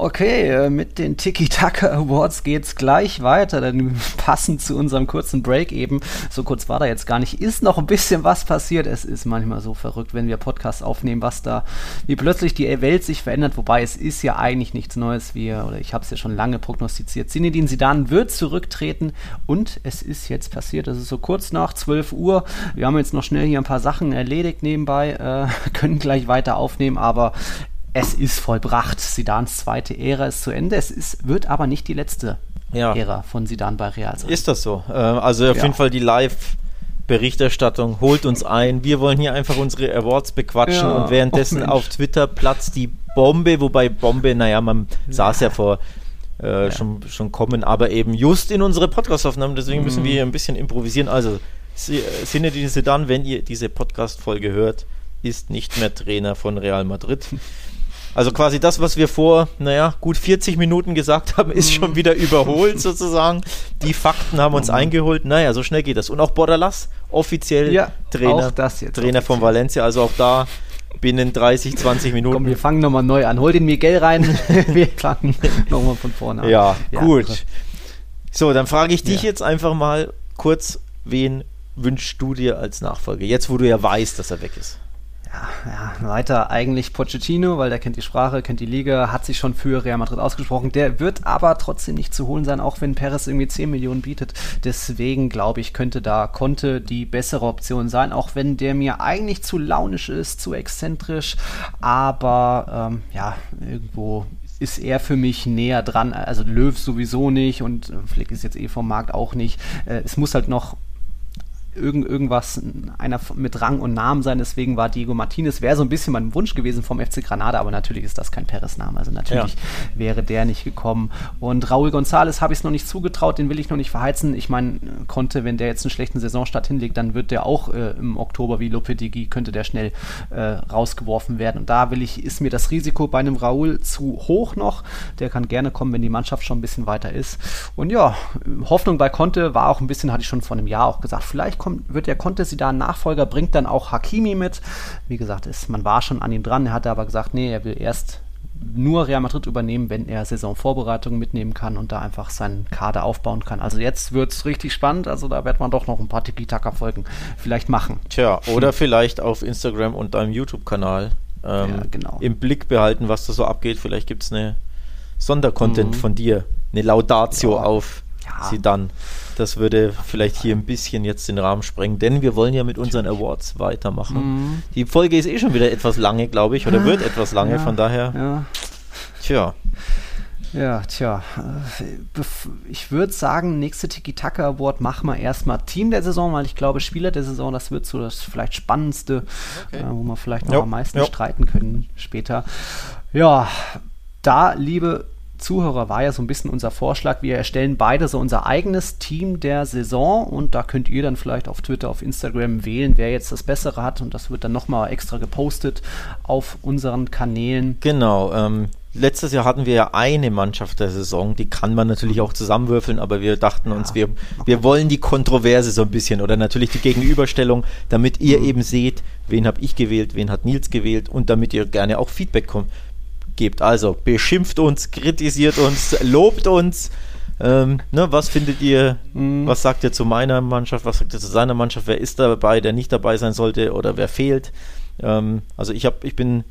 Okay, äh, mit den Tiki-Taka Awards geht's gleich weiter, denn passend zu unserem kurzen Break eben, so kurz war da jetzt gar nicht, ist noch ein bisschen was passiert. Es ist manchmal so verrückt, wenn wir Podcasts aufnehmen, was da, wie plötzlich die Welt sich verändert, wobei es ist ja eigentlich nichts Neues, wir, oder ich habe es ja schon lange prognostiziert. Zinedine Zidane wird zurücktreten und es ist jetzt passiert, es ist so kurz nach 12 Uhr. Wir haben jetzt noch schnell hier ein paar Sachen erledigt nebenbei, äh, können gleich weiter aufnehmen, aber es ist vollbracht. Sidans zweite Ära ist zu Ende. Es ist, wird aber nicht die letzte Ja. Ära von Sidan bei Real sein. Ist das so? Äh, also auf Ja. jeden Fall die Live-Berichterstattung holt uns ein. Wir wollen hier einfach unsere Awards bequatschen Ja. und währenddessen Oh, auf Twitter platzt die Bombe, wobei Bombe, naja, man saß ja vor äh, schon, schon kommen, aber eben just in unsere Podcast-Aufnahmen, deswegen müssen Mhm. wir hier ein bisschen improvisieren. Also, Si- äh, Zinedine Zidane, wenn ihr diese Podcast-Folge hört, ist nicht mehr Trainer von Real Madrid. Also quasi das, was wir vor, naja, gut 40 Minuten gesagt haben, ist schon wieder überholt sozusagen. Die Fakten haben uns eingeholt. Naja, so schnell geht das. Und auch Bordalas, offiziell Ja, Trainer, Trainer von offiziell. Valencia. Also auch da binnen 30, 20 Minuten. Komm, wir fangen nochmal neu an. Hol den Miguel rein. wir fangen nochmal von vorne an. ja, gut. irre. So, dann frage ich dich Ja. jetzt einfach mal kurz, wen wünschst du dir als Nachfolger? Jetzt, wo du ja weißt, dass er weg ist. Ja, ja, weiter eigentlich Pochettino, weil der kennt die Sprache, kennt die Liga, hat sich schon für Real Madrid ausgesprochen. Der wird aber trotzdem nicht zu holen sein, auch wenn Perez irgendwie 10 Millionen bietet. Deswegen glaube ich, könnte da Conte die bessere Option sein, auch wenn der mir eigentlich zu launisch ist, zu exzentrisch. Aber ähm, ja, irgendwo ist er für mich näher dran. Also Löw sowieso nicht und Flick ist jetzt eh vom Markt auch nicht. Äh, es muss halt noch irgend, irgendwas, einer mit Rang und Namen sein. Deswegen war Diego Martinez, wäre so ein bisschen mein Wunsch gewesen vom FC Granada, aber natürlich ist das kein Perez-Name. Also natürlich wäre der nicht gekommen. Und Raúl González habe ich es noch nicht zugetraut, den will ich noch nicht verheizen. Ich meine, konnte, wenn der jetzt einen schlechten Saisonstart hinlegt, dann wird der auch äh, im Oktober wie Lopetegui, könnte der schnell äh, rausgeworfen werden. Und da will ich, ist mir das Risiko bei einem Raúl zu hoch noch. Der kann gerne kommen, wenn die Mannschaft schon ein bisschen weiter ist. Und ja, Hoffnung bei Conte war auch ein bisschen, hatte ich schon vor einem Jahr auch gesagt, vielleicht kommt, wird der Conte sie da Nachfolger, bringt dann auch Hakimi mit. Wie gesagt, ist, man war schon an ihm dran. Er hatte aber gesagt, nee, er will erst nur Real Madrid übernehmen, wenn er Saisonvorbereitungen mitnehmen kann und da einfach seinen Kader aufbauen kann. Also jetzt wird es richtig spannend. Also da wird man doch noch ein paar Tiki-Taka-Folgen vielleicht machen. Tja, oder vielleicht auf Instagram und deinem YouTube-Kanal ähm, Ja, genau. im Blick behalten, was da so abgeht. Vielleicht gibt es eine Sondercontent Mhm. von dir, eine Laudatio Ja. auf Ja. sie dann. Das würde vielleicht hier ein bisschen jetzt den Rahmen sprengen, denn wir wollen ja mit unseren Awards weitermachen. Mhm. Die Folge ist eh schon wieder etwas lange, glaube ich, oder wird etwas lange, ja, von daher. Ja. Tja. Ja, tja, äh, ich würde sagen, nächste Tiki-Taka Award machen wir erstmal Team der Saison, weil ich glaube, Spieler der Saison, das wird so das vielleicht spannendste, okay. äh, wo wir vielleicht noch jo, am meisten jo. streiten können später. Ja, da, liebe Zuhörer, war ja so ein bisschen unser Vorschlag. Wir erstellen beide so unser eigenes Team der Saison und da könnt ihr dann vielleicht auf Twitter, auf Instagram wählen, wer jetzt das Bessere hat und das wird dann nochmal extra gepostet auf unseren Kanälen. Genau. Ähm, letztes Jahr hatten wir ja eine Mannschaft der Saison, die kann man natürlich auch zusammenwürfeln, aber wir dachten ja. uns, wir, wir wollen die Kontroverse so ein bisschen oder natürlich die Gegenüberstellung, damit ihr mhm. eben seht, wen habe ich gewählt, wen hat Nils gewählt und damit ihr gerne auch Feedback kommt gebt. Also beschimpft uns, kritisiert uns, lobt uns. Ähm, ne, was findet ihr, mhm. was sagt ihr zu meiner Mannschaft, was sagt ihr zu seiner Mannschaft, wer ist dabei, der nicht dabei sein sollte oder wer fehlt? Ähm, also ich habe, ich bin,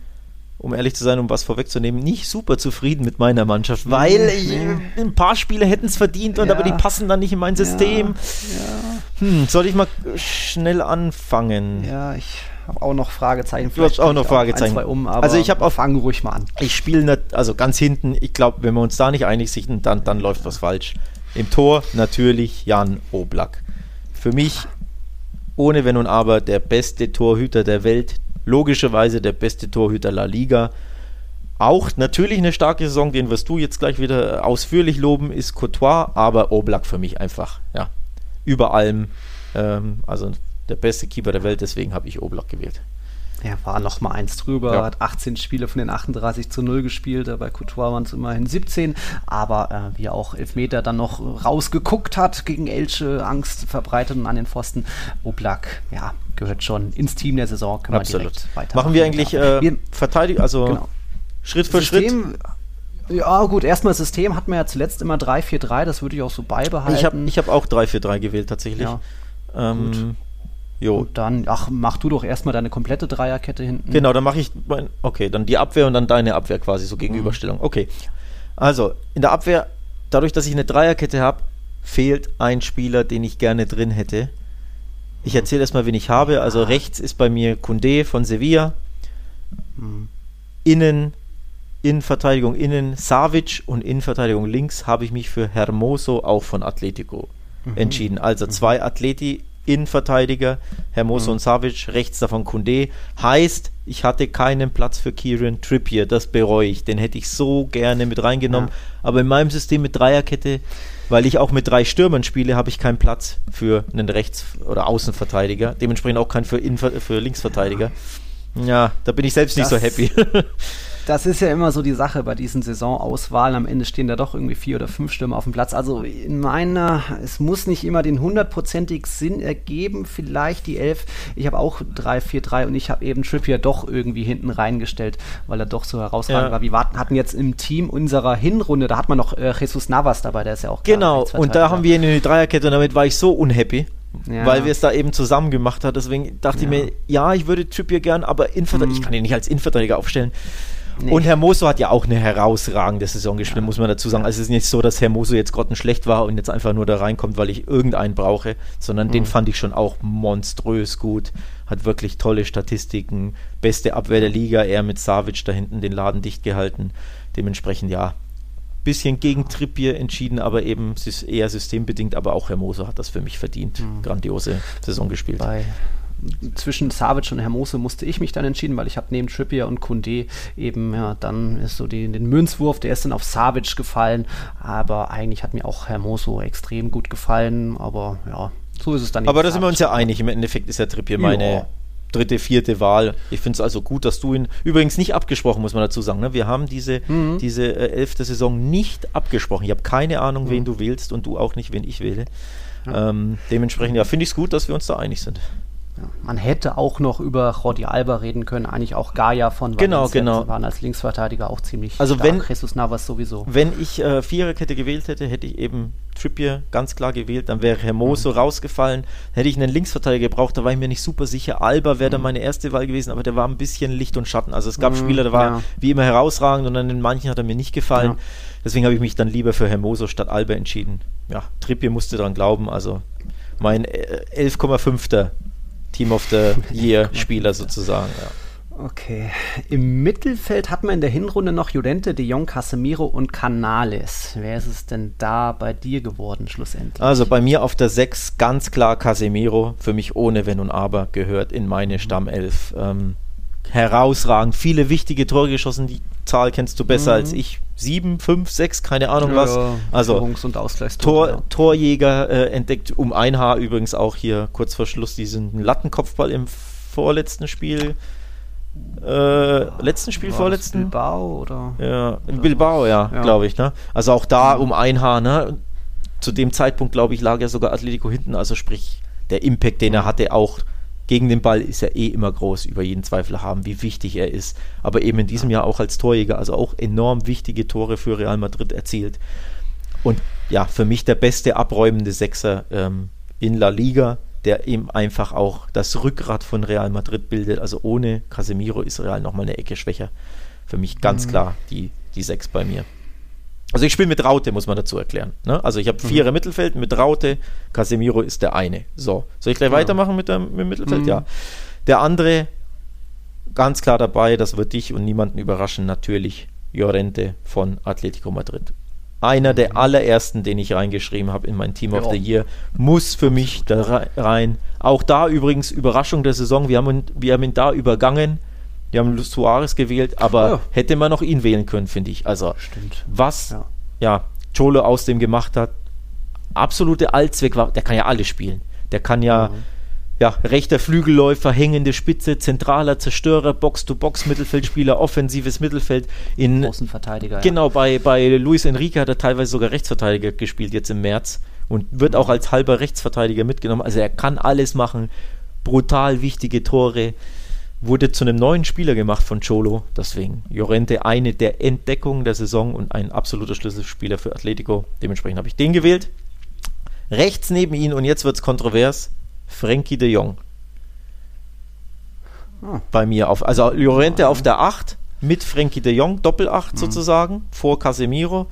um ehrlich zu sein, um was vorwegzunehmen, nicht super zufrieden mit meiner Mannschaft, mhm. weil ich, ein paar Spiele hätten es verdient und ja. aber die passen dann nicht in mein System. Ja. Ja. Hm, soll ich mal schnell anfangen? Ja, ich habe auch noch Fragezeichen. Du hast auch noch Fragezeichen. Auch um, also ich habe auch fangen ruhig mal an. Ich spiele also ganz hinten. Ich glaube, wenn wir uns da nicht einig sind, dann, dann läuft was falsch. Im Tor natürlich Jan Oblak. Für mich ohne Wenn und Aber der beste Torhüter der Welt. Logischerweise der beste Torhüter La Liga. Auch natürlich eine starke Saison, den wirst du jetzt gleich wieder ausführlich loben, ist Courtois, aber Oblak für mich einfach, ja, über allem. Ähm, also der beste Keeper der Welt, deswegen habe ich Oblak gewählt. Er war noch mal eins drüber, ja. hat 18 Spiele von den 38 zu 0 gespielt, bei Couture waren es immerhin 17, aber äh, wie er auch Elfmeter dann noch rausgeguckt hat, gegen Elche Angst verbreitet und an den Pfosten. Oblak, ja, gehört schon ins Team der Saison, können Absolut. wir direkt weiter Machen wir eigentlich äh, Verteidigung, also genau. Schritt für System, Schritt? Ja, gut, erstmal System hat man ja zuletzt immer 3-4-3, das würde ich auch so beibehalten. Ich habe ich hab auch 3-4-3 gewählt, tatsächlich. Ja. Ähm, Jo. Und dann, ach, mach du doch erstmal deine komplette Dreierkette hinten. Genau, dann mache ich, mein, okay, dann die Abwehr und dann deine Abwehr quasi, so Gegenüberstellung. Mhm. Okay. Also, in der Abwehr, dadurch, dass ich eine Dreierkette habe, fehlt ein Spieler, den ich gerne drin hätte. Ich mhm. erzähle erstmal, wen ich habe. Also, ah. rechts ist bei mir Kunde von Sevilla. Mhm. Innen, Innenverteidigung innen Savic und Innenverteidigung links habe ich mich für Hermoso auch von Atletico mhm. entschieden. Also mhm. zwei Atleti Innenverteidiger, Hermoso mhm. und Savic, rechts davon Kunde. Heißt, ich hatte keinen Platz für Kieran Trippier, das bereue ich. Den hätte ich so gerne mit reingenommen. Ja. Aber in meinem System mit Dreierkette, weil ich auch mit drei Stürmern spiele, habe ich keinen Platz für einen Rechts- oder Außenverteidiger. Dementsprechend auch keinen für, Innenver für Linksverteidiger. Ja, da bin ich selbst das, nicht so happy. das ist ja immer so die Sache bei diesen Saisonauswahlen. Am Ende stehen da doch irgendwie vier oder fünf Stürmer auf dem Platz. Also in meiner, es muss nicht immer den hundertprozentig Sinn ergeben. Vielleicht die elf. Ich habe auch 3-4-3 und ich habe eben Trippier doch irgendwie hinten reingestellt, weil er doch so herausragend ja. war. Wir warten, hatten jetzt im Team unserer Hinrunde, da hat man noch äh, Jesus Navas dabei, der ist ja auch Genau, und da haben wir eine Dreierkette und damit war ich so unhappy. Ja. weil wir es da eben zusammen gemacht haben. Deswegen dachte ja. ich mir, ja, ich würde Trippier gern, aber Innenverteidiger, hm. ich kann ihn nicht als Innenverteidiger aufstellen. Nee. Und Hermoso hat ja auch eine herausragende Saison gespielt, ja. muss man dazu sagen. Also es ist nicht so, dass Hermoso jetzt grottenschlecht war und jetzt einfach nur da reinkommt, weil ich irgendeinen brauche, sondern mhm. den fand ich schon auch monströs gut. Hat wirklich tolle Statistiken, beste Abwehr der Liga, er mit Savic da hinten den Laden dicht gehalten. Dementsprechend ja, bisschen gegen Trippier entschieden, aber eben eher systembedingt, aber auch Hermoso hat das für mich verdient. Mhm. Grandiose Saison gespielt. Bei zwischen Savic und Hermoso musste ich mich dann entschieden, weil ich habe neben Trippier und Kunde eben, ja, dann ist so die, den Münzwurf, der ist dann auf Savic gefallen, aber eigentlich hat mir auch Hermoso extrem gut gefallen, aber ja, so ist es dann. Aber da sind wir uns ja einig, im Endeffekt ist ja Trippier meine ja. dritte, vierte Wahl. Ich finde es also gut, dass du ihn, übrigens nicht abgesprochen, muss man dazu sagen, ne? wir haben diese, mhm. diese äh, elfte Saison nicht abgesprochen. Ich habe keine Ahnung, mhm. wen du wählst und du auch nicht, wen ich wähle. Ja. Ähm, dementsprechend, ja, finde ich es gut, dass wir uns da einig sind. Man hätte auch noch über Jordi Alba reden können, eigentlich auch Gaia von genau, Valencia. Genau, genau. waren als Linksverteidiger auch ziemlich also stark. Wenn, Jesus Navas sowieso. Wenn ich äh, Viererkette gewählt hätte, hätte ich eben Trippier ganz klar gewählt, dann wäre Hermoso mhm. rausgefallen. Hätte ich einen Linksverteidiger gebraucht, da war ich mir nicht super sicher. Alba wäre mhm. dann meine erste Wahl gewesen, aber der war ein bisschen Licht und Schatten. Also es gab mhm, Spieler, der war ja. wie immer herausragend und an den manchen hat er mir nicht gefallen. Ja. Deswegen habe ich mich dann lieber für Hermoso statt Alba entschieden. Ja, Trippier musste daran glauben, also mein 11,5. Team of the Year Spieler sozusagen. Ja. Okay. Im Mittelfeld hat man in der Hinrunde noch Judente, De Jong, Casemiro und Canales. Wer ist es denn da bei dir geworden schlussendlich? Also bei mir auf der 6 ganz klar Casemiro. Für mich ohne Wenn und Aber gehört in meine Stammelf. Ähm, herausragend. Viele wichtige Tore geschossen. Die Zahl kennst du besser mhm. als ich. Sieben, fünf, sechs, keine Ahnung ja, was. Also und Tor, ja. Torjäger äh, entdeckt um ein Haar übrigens auch hier kurz vor Schluss diesen Lattenkopfball im vorletzten Spiel. Äh, letzten Spiel, War vorletzten? Bilbao oder? Ja, Bilbao, ja, ja. glaube ich. Ne? Also auch da um ein Haar. Ne? Zu dem Zeitpunkt, glaube ich, lag ja sogar Atletico hinten. Also sprich, der Impact, den er hatte, auch gegen den Ball ist er eh immer groß, über jeden Zweifel haben, wie wichtig er ist. Aber eben in diesem Jahr auch als Torjäger, also auch enorm wichtige Tore für Real Madrid erzielt. Und ja, für mich der beste abräumende Sechser ähm, in La Liga, der eben einfach auch das Rückgrat von Real Madrid bildet. Also ohne Casemiro ist Real nochmal eine Ecke schwächer. Für mich ganz mhm. klar die, die Sechs bei mir. Also ich spiele mit Raute, muss man dazu erklären. Ne? Also ich habe mhm. Vierer Mittelfeld mit Raute, Casemiro ist der eine. So, soll ich gleich ja. weitermachen mit, dem, mit dem Mittelfeld? Mhm. Ja. Der andere, ganz klar dabei, das wird dich und niemanden überraschen, natürlich Llorente von Atletico Madrid. Einer der mhm. allerersten, den ich reingeschrieben habe in mein Team ja. of the Year, muss für mich da rein. Auch da übrigens Überraschung der Saison, wir haben, wir haben ihn da übergangen die haben Luis Suarez gewählt, aber ja. hätte man noch ihn wählen können, finde ich. Also, Stimmt. was ja. ja Cholo aus dem gemacht hat, absolute Allzweck war, der kann ja alles spielen. Der kann ja, mhm. ja, rechter Flügelläufer, hängende Spitze, zentraler Zerstörer, Box-to-Box, Mittelfeldspieler, offensives Mittelfeld. In, Außenverteidiger. Genau, ja. bei, bei Luis Enrique hat er teilweise sogar Rechtsverteidiger gespielt, jetzt im März. Und wird mhm. auch als halber Rechtsverteidiger mitgenommen. Also er kann alles machen. Brutal wichtige Tore wurde zu einem neuen Spieler gemacht von Cholo. Deswegen Llorente eine der Entdeckungen der Saison und ein absoluter Schlüsselspieler für Atletico. Dementsprechend habe ich den gewählt. Rechts neben ihn, und jetzt wird es kontrovers, Frankie de Jong. Ah. Bei mir auf, also Llorente ah. auf der 8 mit Frankie de Jong, Doppel 8 mhm. sozusagen, vor Casemiro.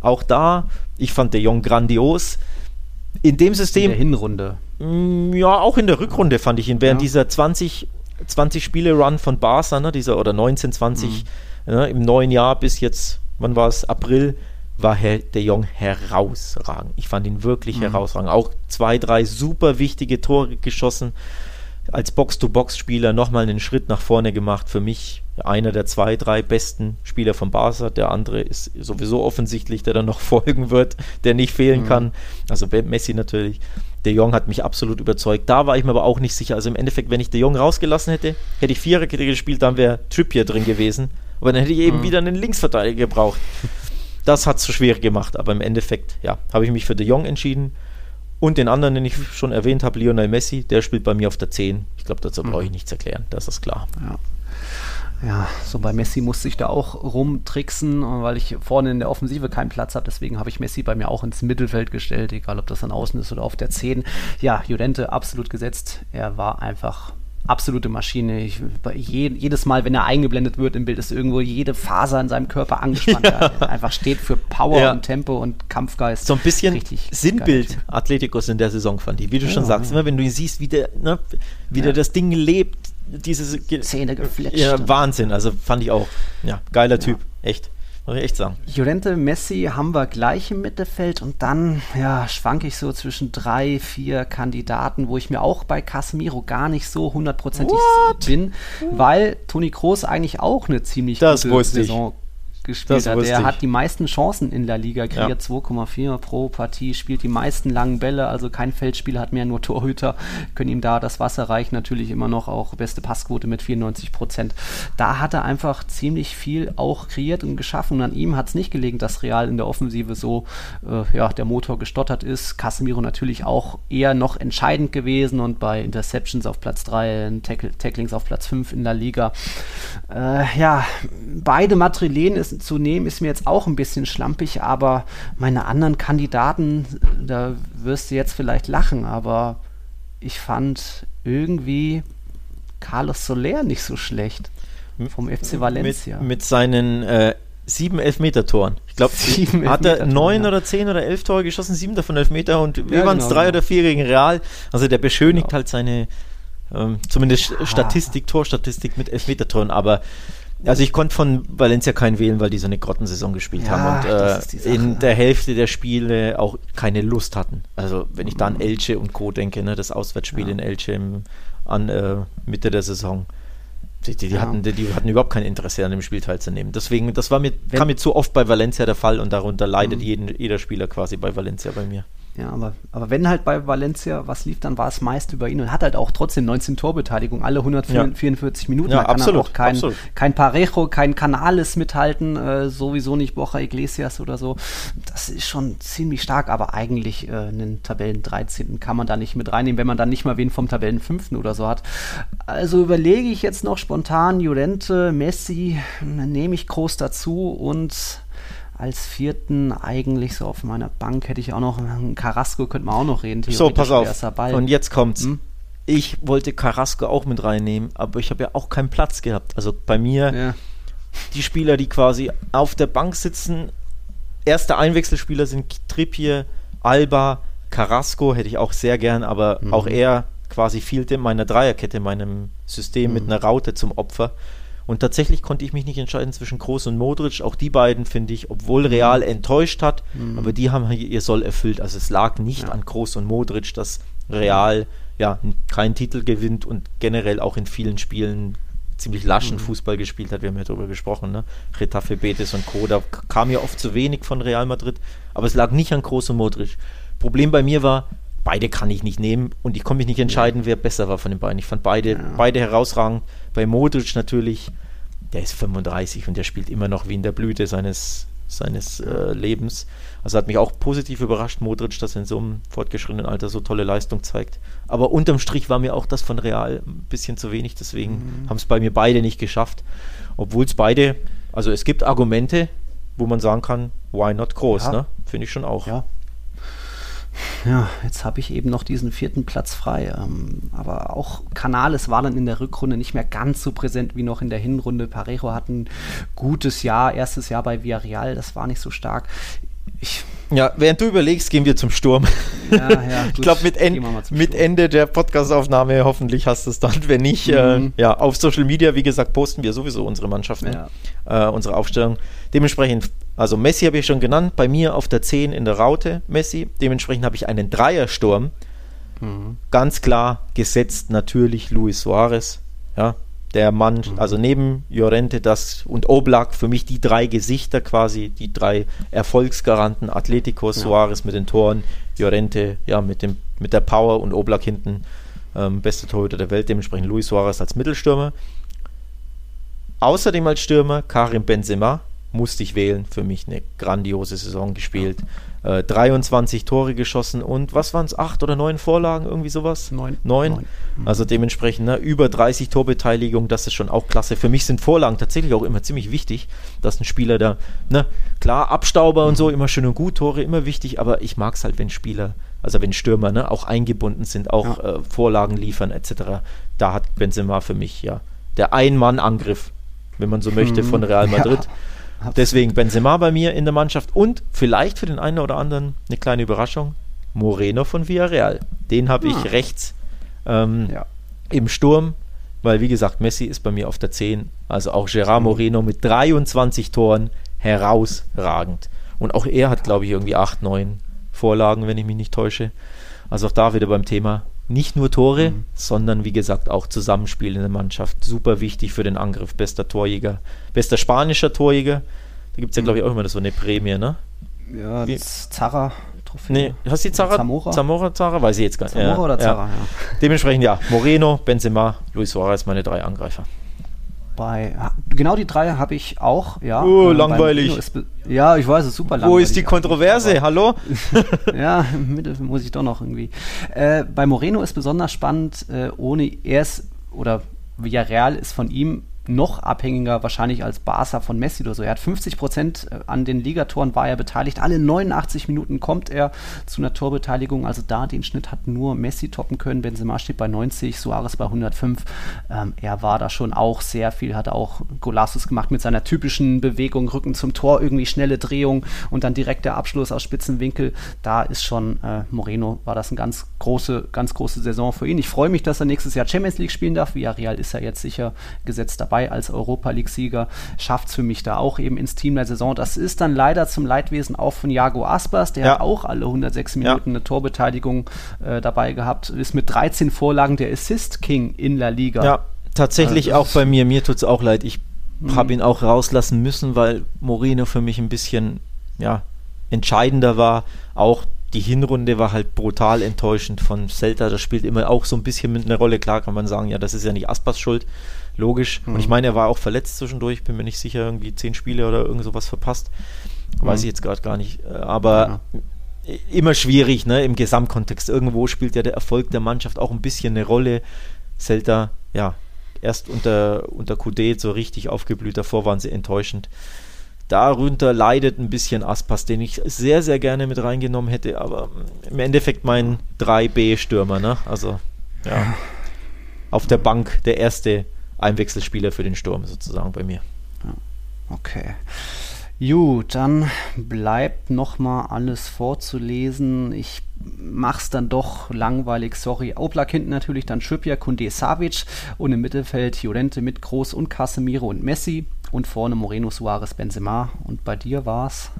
Auch da, ich fand de Jong grandios. In dem System. In der Hinrunde. Mm, ja, auch in der Rückrunde fand ich ihn. Während ja. dieser 20 20 Spiele Run von Barca, ne, dieser oder 19, 20 mhm. ne, im neuen Jahr bis jetzt, wann war es? April, war Herr De Jong herausragend. Ich fand ihn wirklich mhm. herausragend. Auch zwei, drei super wichtige Tore geschossen. Als Box-to-Box-Spieler nochmal einen Schritt nach vorne gemacht. Für mich einer der zwei, drei besten Spieler von Barca. Der andere ist sowieso offensichtlich, der dann noch folgen wird, der nicht fehlen mhm. kann. Also Messi natürlich. De Jong hat mich absolut überzeugt. Da war ich mir aber auch nicht sicher. Also im Endeffekt, wenn ich De Jong rausgelassen hätte, hätte ich Viererkette gespielt, dann wäre Trippier drin gewesen. Aber dann hätte ich eben mhm. wieder einen Linksverteidiger gebraucht. Das hat es so schwer gemacht. Aber im Endeffekt, ja, habe ich mich für De Jong entschieden. Und den anderen, den ich schon erwähnt habe, Lionel Messi, der spielt bei mir auf der 10. Ich glaube, dazu brauche ich mhm. nichts erklären. Das ist klar. Ja. Ja, so bei Messi musste ich da auch rumtricksen, weil ich vorne in der Offensive keinen Platz habe. Deswegen habe ich Messi bei mir auch ins Mittelfeld gestellt, egal ob das dann außen ist oder auf der 10. Ja, Judente absolut gesetzt. Er war einfach absolute Maschine. Ich, je, jedes Mal, wenn er eingeblendet wird im Bild, ist irgendwo jede Faser in seinem Körper angespannt. Ja. Er einfach steht für Power ja. und Tempo und Kampfgeist. So ein bisschen Richtig Sinnbild Atleticos in der Saison fand ich. Wie du ja, schon sagst, immer wenn du ihn siehst, wie der, ne, wie der das Ding lebt, diese Zähne gefletscht. Ja, Wahnsinn. Also fand ich auch. Ja, geiler Typ. Echt. Muss ich echt sagen. Jolente, Messi haben wir gleich im Mittelfeld und dann, ja, schwanke ich so zwischen drei, vier Kandidaten, wo ich mir auch bei Casemiro gar nicht so hundertprozentig bin, weil Toni Kroos eigentlich auch eine ziemlich das gute Saison ich gespielt hat. Er hat die meisten Chancen in der Liga, kreiert ja. 2,4 pro Partie, spielt die meisten langen Bälle, also kein Feldspieler hat mehr, nur Torhüter können ihm da das Wasser reichen, natürlich immer noch auch beste Passquote mit 94 Prozent. Da hat er einfach ziemlich viel auch kreiert und geschaffen und an ihm hat es nicht gelegen, dass Real in der Offensive so, äh, ja, der Motor gestottert ist. Casemiro natürlich auch eher noch entscheidend gewesen und bei Interceptions auf Platz 3, Tackle, Tacklings auf Platz 5 in der Liga. Äh, ja, beide Madrilen ist, zu nehmen ist mir jetzt auch ein bisschen schlampig, aber meine anderen Kandidaten, da wirst du jetzt vielleicht lachen, aber ich fand irgendwie Carlos Soler nicht so schlecht vom FC Valencia. Mit, mit seinen äh, sieben Elfmeter-Toren. Ich glaube, hat er neun ja. oder zehn oder elf Tore geschossen, sieben davon Elfmeter und ja, wir waren es genau, drei genau. oder vier gegen Real. Also der beschönigt genau. halt seine ähm, zumindest ja. Statistik, Torstatistik mit Elfmeter-Toren, aber also ich konnte von Valencia keinen wählen, weil die so eine Grottensaison gespielt ja, haben und äh, in der Hälfte der Spiele auch keine Lust hatten. Also wenn ich da an. Elche und Co. denke, ne, das Auswärtsspiel ja. in Elche im, an äh, Mitte der Saison. Die, die, die ja. hatten, die, die, hatten überhaupt kein Interesse an dem Spiel teilzunehmen. Deswegen, das war mir, wenn, kam mir zu oft bei Valencia der Fall und darunter leidet mhm. jeden, jeder Spieler quasi bei Valencia bei mir. Ja, aber, aber wenn halt bei Valencia was lief, dann war es meist über ihn und hat halt auch trotzdem 19 Torbeteiligung, alle 144 ja. Minuten. Ja, da absolut, auch kein, absolut. kein Parejo, kein Canales mithalten, äh, sowieso nicht Bocha Iglesias oder so. Das ist schon ziemlich stark, aber eigentlich äh, einen Tabellen 13. kann man da nicht mit reinnehmen, wenn man dann nicht mal wen vom Tabellen 5. oder so hat. Also überlege ich jetzt noch spontan Llorente, Messi, nehme ich groß dazu und als vierten eigentlich so auf meiner Bank hätte ich auch noch einen Carrasco, könnte man auch noch reden. So, pass auf. Und jetzt kommt's. Hm? Ich wollte Carrasco auch mit reinnehmen, aber ich habe ja auch keinen Platz gehabt. Also bei mir, ja. die Spieler, die quasi auf der Bank sitzen, erste Einwechselspieler sind Trippier, Alba, Carrasco hätte ich auch sehr gern, aber mhm. auch er quasi fehlte in meiner Dreierkette, in meinem System mhm. mit einer Raute zum Opfer. Und tatsächlich konnte ich mich nicht entscheiden zwischen Groß und Modric. Auch die beiden finde ich, obwohl Real enttäuscht hat, mhm. aber die haben ihr Soll erfüllt. Also es lag nicht ja. an Groß und Modric, dass Real ja keinen Titel gewinnt und generell auch in vielen Spielen ziemlich laschen mhm. Fußball gespielt hat. Wir haben ja darüber gesprochen, ne? Retafe, Betis und Co. Da kam ja oft zu wenig von Real Madrid, aber es lag nicht an Groß und Modric. Problem bei mir war, beide kann ich nicht nehmen und ich konnte mich nicht entscheiden, wer besser war von den beiden. Ich fand beide, ja. beide herausragend. Bei Modric natürlich, der ist 35 und der spielt immer noch wie in der Blüte seines, seines äh, Lebens. Also hat mich auch positiv überrascht, Modric, dass er in so einem fortgeschrittenen Alter so tolle Leistung zeigt. Aber unterm Strich war mir auch das von Real ein bisschen zu wenig, deswegen mhm. haben es bei mir beide nicht geschafft. Obwohl es beide, also es gibt Argumente, wo man sagen kann, why not groß, ja. ne? Finde ich schon auch. Ja, ja, jetzt habe ich eben noch diesen vierten Platz frei. Ähm, aber auch Canales war dann in der Rückrunde nicht mehr ganz so präsent wie noch in der Hinrunde. Parejo hat ein gutes Jahr, erstes Jahr bei Villarreal, das war nicht so stark. Ich ja, während du überlegst, gehen wir zum Sturm. Ja, ja, ich glaube, mit, en mit Ende der Podcastaufnahme hoffentlich hast du es dann. Wenn nicht, äh, mhm. äh, ja, auf Social Media, wie gesagt, posten wir sowieso unsere Mannschaften, ja. äh, unsere Aufstellung. Dementsprechend, also Messi habe ich schon genannt, bei mir auf der 10 in der Raute Messi. Dementsprechend habe ich einen Dreiersturm. Mhm. Ganz klar gesetzt natürlich Luis Suarez. Ja, der Mann, mhm. also neben Llorente das und Oblak für mich die drei Gesichter quasi, die drei Erfolgsgaranten, Atletico, Suarez ja. mit den Toren, Llorente ja mit dem mit der Power und Oblak hinten ähm, beste Torhüter der Welt, dementsprechend Luis Suarez als Mittelstürmer. Außerdem als Stürmer Karim Benzema musste ich wählen, für mich eine grandiose Saison gespielt. Äh, 23 Tore geschossen und was waren es, acht oder neun Vorlagen, irgendwie sowas? Neun. Neun. neun. Also dementsprechend ne, über 30 Torbeteiligung, das ist schon auch klasse. Für mich sind Vorlagen tatsächlich auch immer ziemlich wichtig, dass ein Spieler da, ne, klar, Abstauber und so, immer schön und gut, Tore immer wichtig, aber ich mag es halt, wenn Spieler, also wenn Stürmer ne, auch eingebunden sind, auch ja. äh, Vorlagen liefern etc. Da hat Benzema für mich ja der Ein-Mann-Angriff, wenn man so möchte, von Real Madrid. Ja Deswegen Benzema bei mir in der Mannschaft und vielleicht für den einen oder anderen eine kleine Überraschung, Moreno von Villarreal. Den habe ich ah. rechts ähm, ja. im Sturm, weil wie gesagt, Messi ist bei mir auf der 10. Also auch Gerard Moreno mit 23 Toren herausragend. Und auch er hat, glaube ich, irgendwie 8, 9 Vorlagen, wenn ich mich nicht täusche. Also auch da wieder beim Thema nicht nur Tore, mhm. sondern wie gesagt auch Zusammenspiel in der Mannschaft. Super wichtig für den Angriff. Bester Torjäger, bester spanischer Torjäger. gibt es ja, glaube ich, auch immer so eine Prämie, ne? Ja, Wie- das Zara. Nee, hast du die Zara? Zamora? Zamora, Zara? Weiß ich jetzt gar nicht. Zamora ja, oder Zara, Ja. ja. Dementsprechend ja, Moreno, Benzema, Luis Suarez, meine drei Angreifer. Bei, genau die drei habe ich auch, ja. Oh, Äh, langweilig. Ist, ja, ich weiß, es ist super langweilig. Wo ist die Kontroverse? Hallo? ja, im Mittel muss ich doch noch irgendwie. Äh, bei Moreno ist besonders spannend, äh, ohne er ist, oder Villarreal ist von ihm noch abhängiger wahrscheinlich als Barca von Messi oder so. Er hat 50 Prozent an den Ligatoren war er beteiligt. Alle 89 Minuten kommt er zu einer Torbeteiligung. Also da den Schnitt hat nur Messi toppen können. Benzema steht bei 90, Suarez bei 105. Ähm, er war da schon auch sehr viel, hat auch Golassus gemacht mit seiner typischen Bewegung, Rücken zum Tor, irgendwie schnelle Drehung und dann direkt der Abschluss aus spitzen Winkel. Da ist schon äh, Moreno, war das eine ganz große, ganz große Saison für ihn. Ich freue mich, dass er nächstes Jahr Champions League spielen darf. Villarreal ist ja jetzt sicher gesetzt dabei als Europa League-Sieger. Schafft es für mich da auch eben ins Team der Saison. Das ist dann leider zum Leidwesen auch von Jago Aspas, der Ja. hat auch alle 106 Minuten eine Torbeteiligung äh, dabei gehabt, ist mit 13 Vorlagen der Assist-King in La Liga. Ja, tatsächlich Also auch bei mir. Mir tut es auch leid. Ich Mhm. habe ihn auch rauslassen müssen, weil Moreno für mich ein bisschen ja, entscheidender war. Auch die Hinrunde war halt brutal enttäuschend von Celta. Das spielt immer auch so ein bisschen mit einer Rolle. Klar kann man sagen, ja, das ist ja nicht Aspas Schuld. Logisch. Und Mhm. ich meine, er war auch verletzt zwischendurch. Bin mir nicht sicher, irgendwie zehn Spiele oder irgend sowas verpasst. Weiß Mhm. ich jetzt gerade gar nicht. Äh, Aber immer schwierig, ne, im Gesamtkontext. Irgendwo spielt ja der Erfolg der Mannschaft auch ein bisschen eine Rolle. Celta, ja, erst unter, unter Coudet so richtig aufgeblüht, davor waren sie enttäuschend. Darunter leidet ein bisschen Aspas, den ich sehr, sehr gerne mit reingenommen hätte, aber im Endeffekt mein 3B-Stürmer, ne? Also, ja, auf der Bank der erste Einwechselspieler für den Sturm sozusagen bei mir. Okay. Gut, dann bleibt noch mal alles vorzulesen. Ich mach's dann doch langweilig, sorry. Oblak hinten natürlich, dann Schöpja, Kunde, Savic und im Mittelfeld Llorente mit Groß und Casemiro und Messi und vorne Moreno, Suarez, Benzema und bei dir war's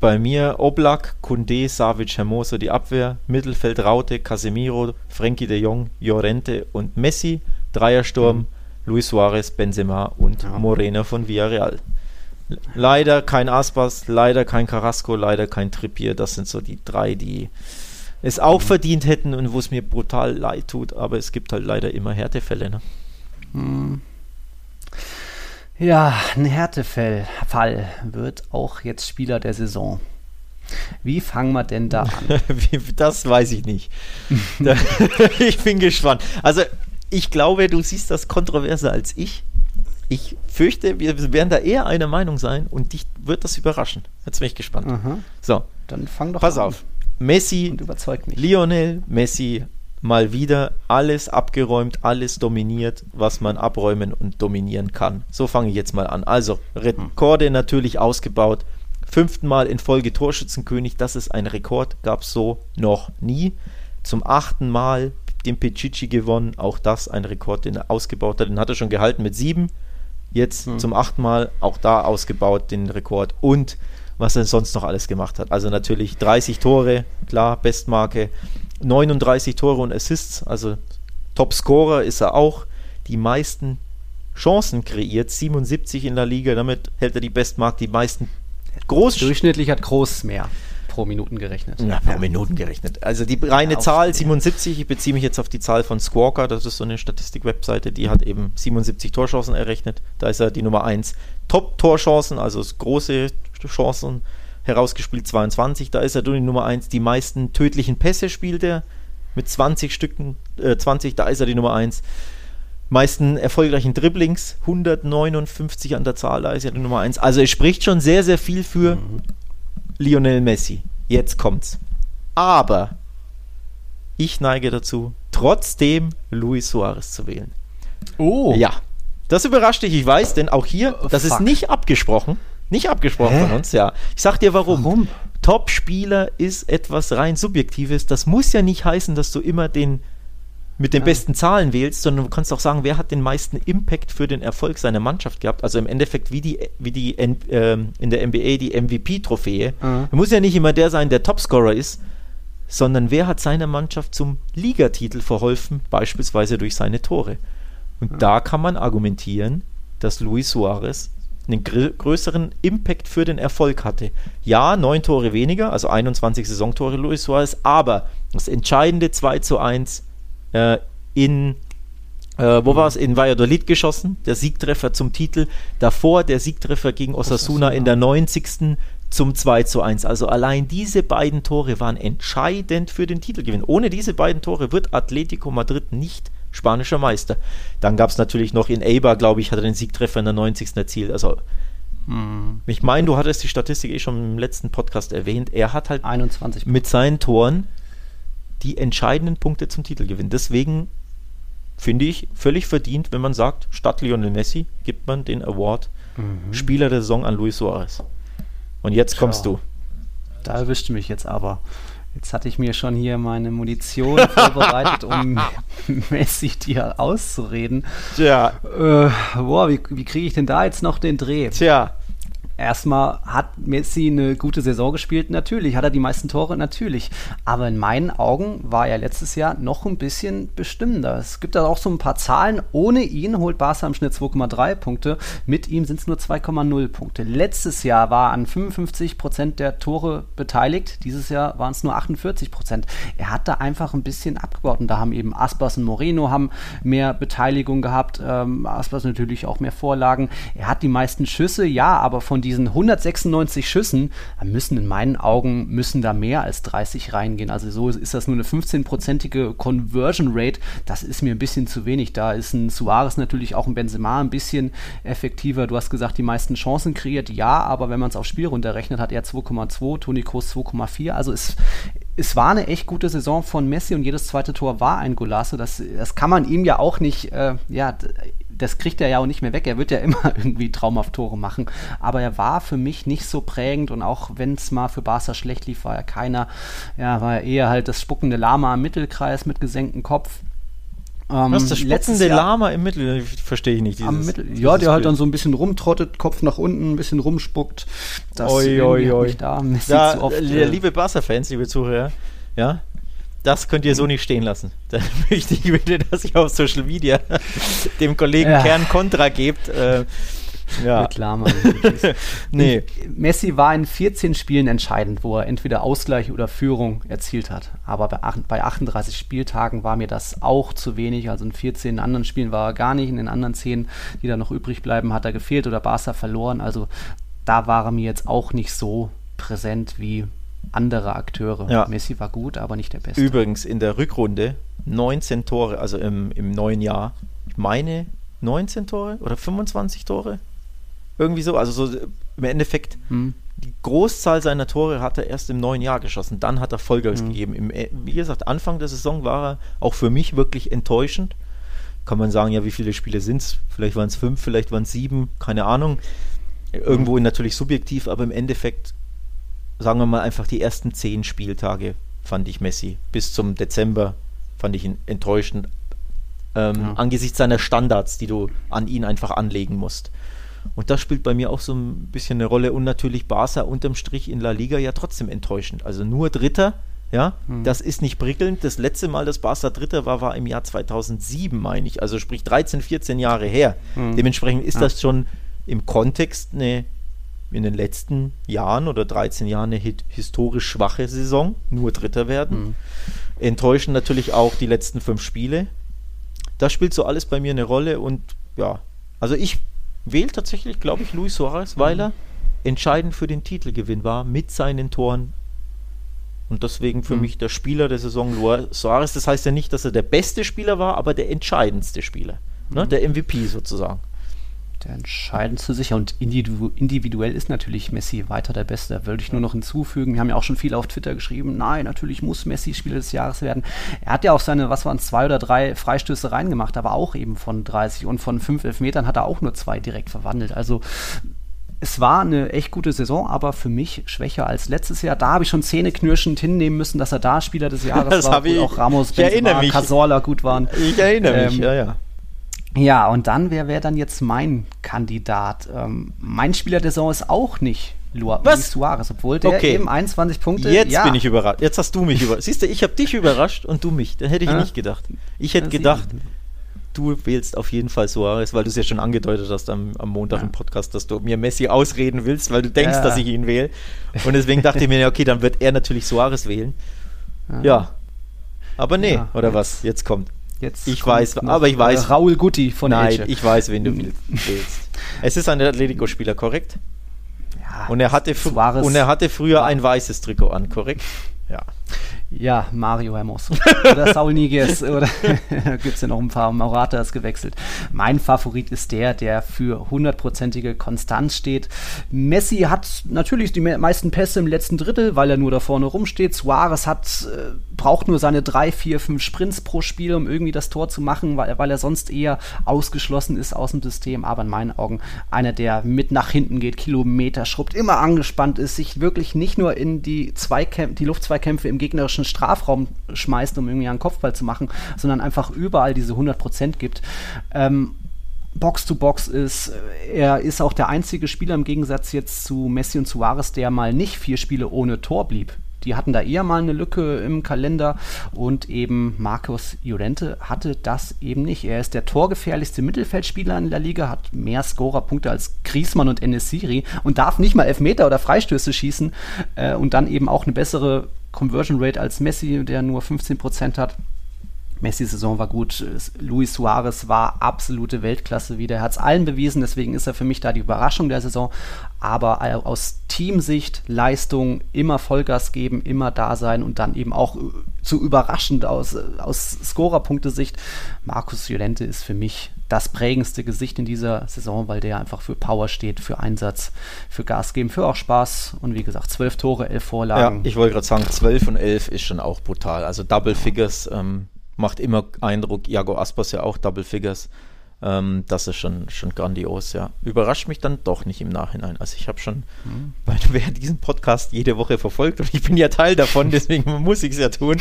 Bei mir Oblak, Kunde, Savic, Hermoso die Abwehr, Mittelfeld Raute, Casemiro, Frenkie de Jong, Llorente und Messi, Dreiersturm, Luis Suarez, Benzema und Ja. Moreno von Villarreal. Leider kein Aspas, leider kein Carrasco, leider kein Trippier. Das sind so die drei, die es auch verdient hätten und wo es mir brutal leid tut, aber es gibt halt leider immer Härtefälle. Ne? Ja, ein Härtefall Fall wird auch jetzt Spieler der Saison. Wie fangen wir denn da an? Das weiß ich nicht. Ich bin gespannt. Also, ich glaube, du siehst das kontroverser als ich. Ich fürchte, wir werden da eher einer Meinung sein und dich wird das überraschen. Jetzt bin ich gespannt. Aha, So, dann fang doch pass an auf. Messi, und überzeug mich. Lionel Messi, mal wieder alles abgeräumt, alles dominiert, was man abräumen und dominieren kann. So fange ich jetzt mal an. Also, Rekorde natürlich ausgebaut. Fünften Mal in Folge Torschützenkönig, das ist ein Rekord, gab es so noch nie. Zum achten Mal den Pichichi gewonnen, auch das ein Rekord, den er ausgebaut hat. Den hat er schon gehalten mit sieben. Jetzt zum achten Mal auch da ausgebaut, den Rekord. Und was er sonst noch alles gemacht hat. Also natürlich 30 Tore, klar, Bestmarke. 39 Tore und Assists, also Top-Scorer ist er auch. Die meisten Chancen kreiert, 77 in der Liga, damit hält er die Bestmarke, die meisten Groß Durchschnittlich hat Groß mehr pro Minuten gerechnet. ja, pro Minuten gerechnet. Also die reine Ja, Zahl mehr. 77, ich beziehe mich jetzt auf die Zahl von Squawka, das ist so eine Statistik-Webseite, die hat eben 77 Torchancen errechnet. Da ist er die Nummer 1. Top-Torchancen, also große Chancen herausgespielt, 22. Da ist er die Nummer 1. Die meisten tödlichen Pässe spielt er mit 20 Stücken, äh, 20, da ist er die Nummer 1. Meisten erfolgreichen Dribblings, 159 an der Zahl, da ist er die Nummer 1. Also es spricht schon sehr, sehr viel für Lionel Messi. Jetzt kommt's. Aber ich neige dazu, trotzdem Luis Suarez zu wählen. Oh, Ja, das überrascht dich, ich weiß, denn auch hier, Oh, das ist fuck. nicht abgesprochen. Nicht abgesprochen Hä? von uns, ja. Ich sag dir warum. Warum? Top-Spieler ist etwas rein Subjektives. Das muss ja nicht heißen, dass du immer den mit den Ja. besten Zahlen wählst, sondern du kannst auch sagen, wer hat den meisten Impact für den Erfolg seiner Mannschaft gehabt. Also im Endeffekt wie die, wie die ähm, in der NBA die MVP-Trophäe. Mhm. Muss ja nicht immer der sein, der Topscorer ist, sondern wer hat seiner Mannschaft zum Ligatitel verholfen, beispielsweise durch seine Tore. Und da kann man argumentieren, dass Luis Suarez einen größeren Impact für den Erfolg hatte. Ja, neun Tore weniger, also 21 Saisontore Luis Suarez, aber das entscheidende 2 zu 1 äh, in äh, wo war es? In Valladolid geschossen, der Siegtreffer zum Titel. Davor der Siegtreffer gegen Osasuna, Osasuna. in der 90. zum 2 zu 1. Also allein diese beiden Tore waren entscheidend für den Titelgewinn. Ohne diese beiden Tore wird Atletico Madrid nicht spanischer Meister. Dann gab es natürlich noch in Eibar, glaube ich, hat er den Siegtreffer in der 90. erzielt. Also hm. ich meine, du hattest die Statistik eh schon im letzten Podcast erwähnt. Er hat halt 21 mit seinen Toren die entscheidenden Punkte zum Titelgewinn. Deswegen finde ich völlig verdient, wenn man sagt, statt Lionel Messi gibt man den Award mhm. Spieler der Saison an Luis Suarez. Und jetzt kommst Tja. du. Da erwischt mich jetzt aber. Jetzt hatte ich mir schon hier meine Munition vorbereitet, um Messi dir auszureden. Tja. Äh, boah, wie, wie kriege ich denn da jetzt noch den Dreh? Tja. Erstmal hat Messi eine gute Saison gespielt, natürlich. Hat er die meisten Tore, natürlich. Aber in meinen Augen war er letztes Jahr noch ein bisschen bestimmender. Es gibt da auch so ein paar Zahlen. Ohne ihn holt Barca im Schnitt 2,3 Punkte. Mit ihm sind es nur 2,0 Punkte. Letztes Jahr war an 55 Prozent der Tore beteiligt. Dieses Jahr waren es nur 48 Prozent. Er hat da einfach ein bisschen abgebaut. Und da haben eben Aspas und Moreno haben mehr Beteiligung gehabt. Ähm, Aspas natürlich auch mehr Vorlagen. Er hat die meisten Schüsse, ja, aber von diesen 196 Schüssen müssen in meinen Augen müssen da mehr als 30 reingehen. Also so ist das nur eine 15-prozentige Conversion Rate. Das ist mir ein bisschen zu wenig. Da ist ein Suarez natürlich auch ein Benzema ein bisschen effektiver. Du hast gesagt, die meisten Chancen kreiert, ja, aber wenn man es aufs Spiel runterrechnet, hat er 2,2, Toni Kroos 2,4. Also es es war eine echt gute Saison von Messi und jedes zweite Tor war ein Golasso. Das, das kann man ihm ja auch nicht, äh, ja, das kriegt er ja auch nicht mehr weg. Er wird ja immer irgendwie traumhaft Tore machen. Aber er war für mich nicht so prägend und auch wenn es mal für Barca schlecht lief, war er keiner, ja, war er eher halt das spuckende Lama im Mittelkreis mit gesenktem Kopf. Ähm, Was, das spuckende Lama im Mittel? Verstehe ich nicht. Dieses, Mittel, dieses ja, der halt dann so ein bisschen rumtrottet, Kopf nach unten, ein bisschen rumspuckt. Das oi, oi, oi. da, da oft, äh, liebe Barca-Fans, liebe Zuhörer, ja, das könnt ihr so nicht stehen lassen. Dann möchte ich bitte, dass ihr auf Social Media dem Kollegen ja. Kern Kontra gebt. Äh, ja. Klar, Mann. nee. Messi war in 14 Spielen entscheidend, wo er entweder Ausgleich oder Führung erzielt hat. Aber bei, bei 38 Spieltagen war mir das auch zu wenig. Also in 14 anderen Spielen war er gar nicht. In den anderen 10, die da noch übrig bleiben, hat er gefehlt oder Barca verloren. Also da war er mir jetzt auch nicht so präsent wie andere Akteure. Ja. Messi war gut, aber nicht der Beste. Übrigens in der Rückrunde 19 Tore, also im, im neuen Jahr. Ich meine 19 Tore oder 25 Tore. Irgendwie so. Also so im Endeffekt, hm. die Großzahl seiner Tore hat er erst im neuen Jahr geschossen. Dann hat er Vollgas hm. gegeben. Im, äh, wie gesagt, Anfang der Saison war er auch für mich wirklich enttäuschend. Kann man sagen, ja, wie viele Spiele sind es? Vielleicht waren es fünf, vielleicht waren es sieben, keine Ahnung. Irgendwo hm. natürlich subjektiv, aber im Endeffekt sagen wir mal einfach die ersten zehn Spieltage fand ich Messi. Bis zum Dezember fand ich ihn enttäuschend. Ähm, ja. Angesichts seiner Standards, die du an ihn einfach anlegen musst. Und das spielt bei mir auch so ein bisschen eine Rolle. Und natürlich Barca unterm Strich in La Liga ja trotzdem enttäuschend. Also nur Dritter, ja, mhm. das ist nicht prickelnd. Das letzte Mal, dass Barca Dritter war, war im Jahr 2007, meine ich. Also sprich 13, 14 Jahre her. Mhm. Dementsprechend ist ja. das schon im Kontext eine in den letzten Jahren oder 13 Jahren eine historisch schwache Saison, nur Dritter werden. Mhm. Enttäuschen natürlich auch die letzten fünf Spiele. Das spielt so alles bei mir eine Rolle und ja, also ich wähle tatsächlich, glaube ich, Luis Suarez, weil er entscheidend für den Titelgewinn war mit seinen Toren. Und deswegen für mhm. mich der Spieler der Saison Luis Suarez. Das heißt ja nicht, dass er der beste Spieler war, aber der entscheidendste Spieler. Ne? Mhm. Der MVP sozusagen der entscheidendste sicher. Und individuell ist natürlich Messi weiter der Beste. Da würde ich nur noch hinzufügen. Wir haben ja auch schon viel auf Twitter geschrieben. Nein, natürlich muss Messi Spieler des Jahres werden. Er hat ja auch seine, was waren zwei oder drei Freistöße reingemacht, aber auch eben von 30 und von fünf Elfmetern hat er auch nur zwei direkt verwandelt. Also es war eine echt gute Saison, aber für mich schwächer als letztes Jahr. Da habe ich schon zähneknirschend hinnehmen müssen, dass er da Spieler des Jahres das war, wo ich, auch Ramos, Benzema, Casorla gut waren. Ich erinnere ähm, mich, ja, ja. Ja, und dann, wer wäre dann jetzt mein Kandidat? Ähm, mein Spieler der Saison ist auch nicht Luis Was? Suarez, obwohl der okay. eben 21 Punkte. Jetzt ja. bin ich überrascht. Jetzt hast du mich überrascht. Siehst du, ich habe dich überrascht und du mich. Da hätte ich ja? nicht gedacht. Ich hätte gedacht, du wählst auf jeden Fall Suarez, weil du es ja schon angedeutet hast am, am Montag Ja. im Podcast, dass du mir Messi ausreden willst, weil du denkst, Ja. dass ich ihn wähle. Und deswegen dachte ich mir, okay, dann wird er natürlich Suarez wählen. Ja. Aber nee, oder was? Jetzt kommt. Jetzt Ich weiß, noch, aber ich weiß- Äh, Raul Guti von Nein, Elche. ich weiß, wen du willst. Es ist ein Atletico-Spieler, korrekt? ja, Und er hatte, und er hatte früher ein weißes Trikot an, korrekt? Ja. Ja, Mario Hermoso. Oder Saul Niguez. Oder gibt es ja noch ein paar. Morata ist gewechselt. Mein Favorit ist der, der für hundertprozentige Konstanz steht. Messi hat natürlich die me- meisten Pässe im letzten Drittel, weil er nur da vorne rumsteht. Suarez hat, äh, braucht nur seine drei, vier, fünf Sprints pro Spiel, um irgendwie das Tor zu machen, weil, weil er sonst eher ausgeschlossen ist aus dem System. Aber in meinen Augen einer, der mit nach hinten geht, Kilometer schrubbt, immer angespannt ist, sich wirklich nicht nur in die, Zweikämp die Luftzweikämpfe im gegnerischen Strafraum schmeißt, um irgendwie einen Kopfball zu machen, sondern einfach überall diese 100% gibt. Ähm, Box to Box ist. Er ist auch der einzige Spieler im Gegensatz jetzt zu Messi und Suarez, der mal nicht vier Spiele ohne Tor blieb. Die hatten da eher mal eine Lücke im Kalender und eben Marcos Llorente hatte das eben nicht. Er ist der torgefährlichste Mittelfeldspieler in der Liga, hat mehr Scorerpunkte als Griezmann und Enesiri und darf nicht mal Elfmeter oder Freistöße schießen äh, und dann eben auch eine bessere Conversion Rate als Messi, der nur 15% hat. Messis Saison war gut, Luis Suarez war absolute Weltklasse wieder. Er hat es allen bewiesen, deswegen ist er für mich da die Überraschung der Saison. Aber aus Teamsicht, Leistung, immer Vollgas geben, immer da sein und dann eben auch zu überraschend aus, aus Scorerpunktesicht. Markus Llorente ist für mich das prägendste Gesicht in dieser Saison, weil der einfach für Power steht, für Einsatz, für Gas geben, für auch Spaß und wie gesagt, zwölf Tore, elf Ja, Vorlagen. ich wollte gerade sagen, 12 und 11 ist schon auch brutal. Also Double Figures ähm, macht immer Eindruck. Iago Aspas ja auch Double Figures. Ähm, das ist schon, schon grandios, ja. Überrascht mich dann doch nicht im Nachhinein. Also ich habe schon, Mhm. weil wer diesen Podcast jede Woche verfolgt und ich bin ja Teil davon, deswegen muss ich es ja tun,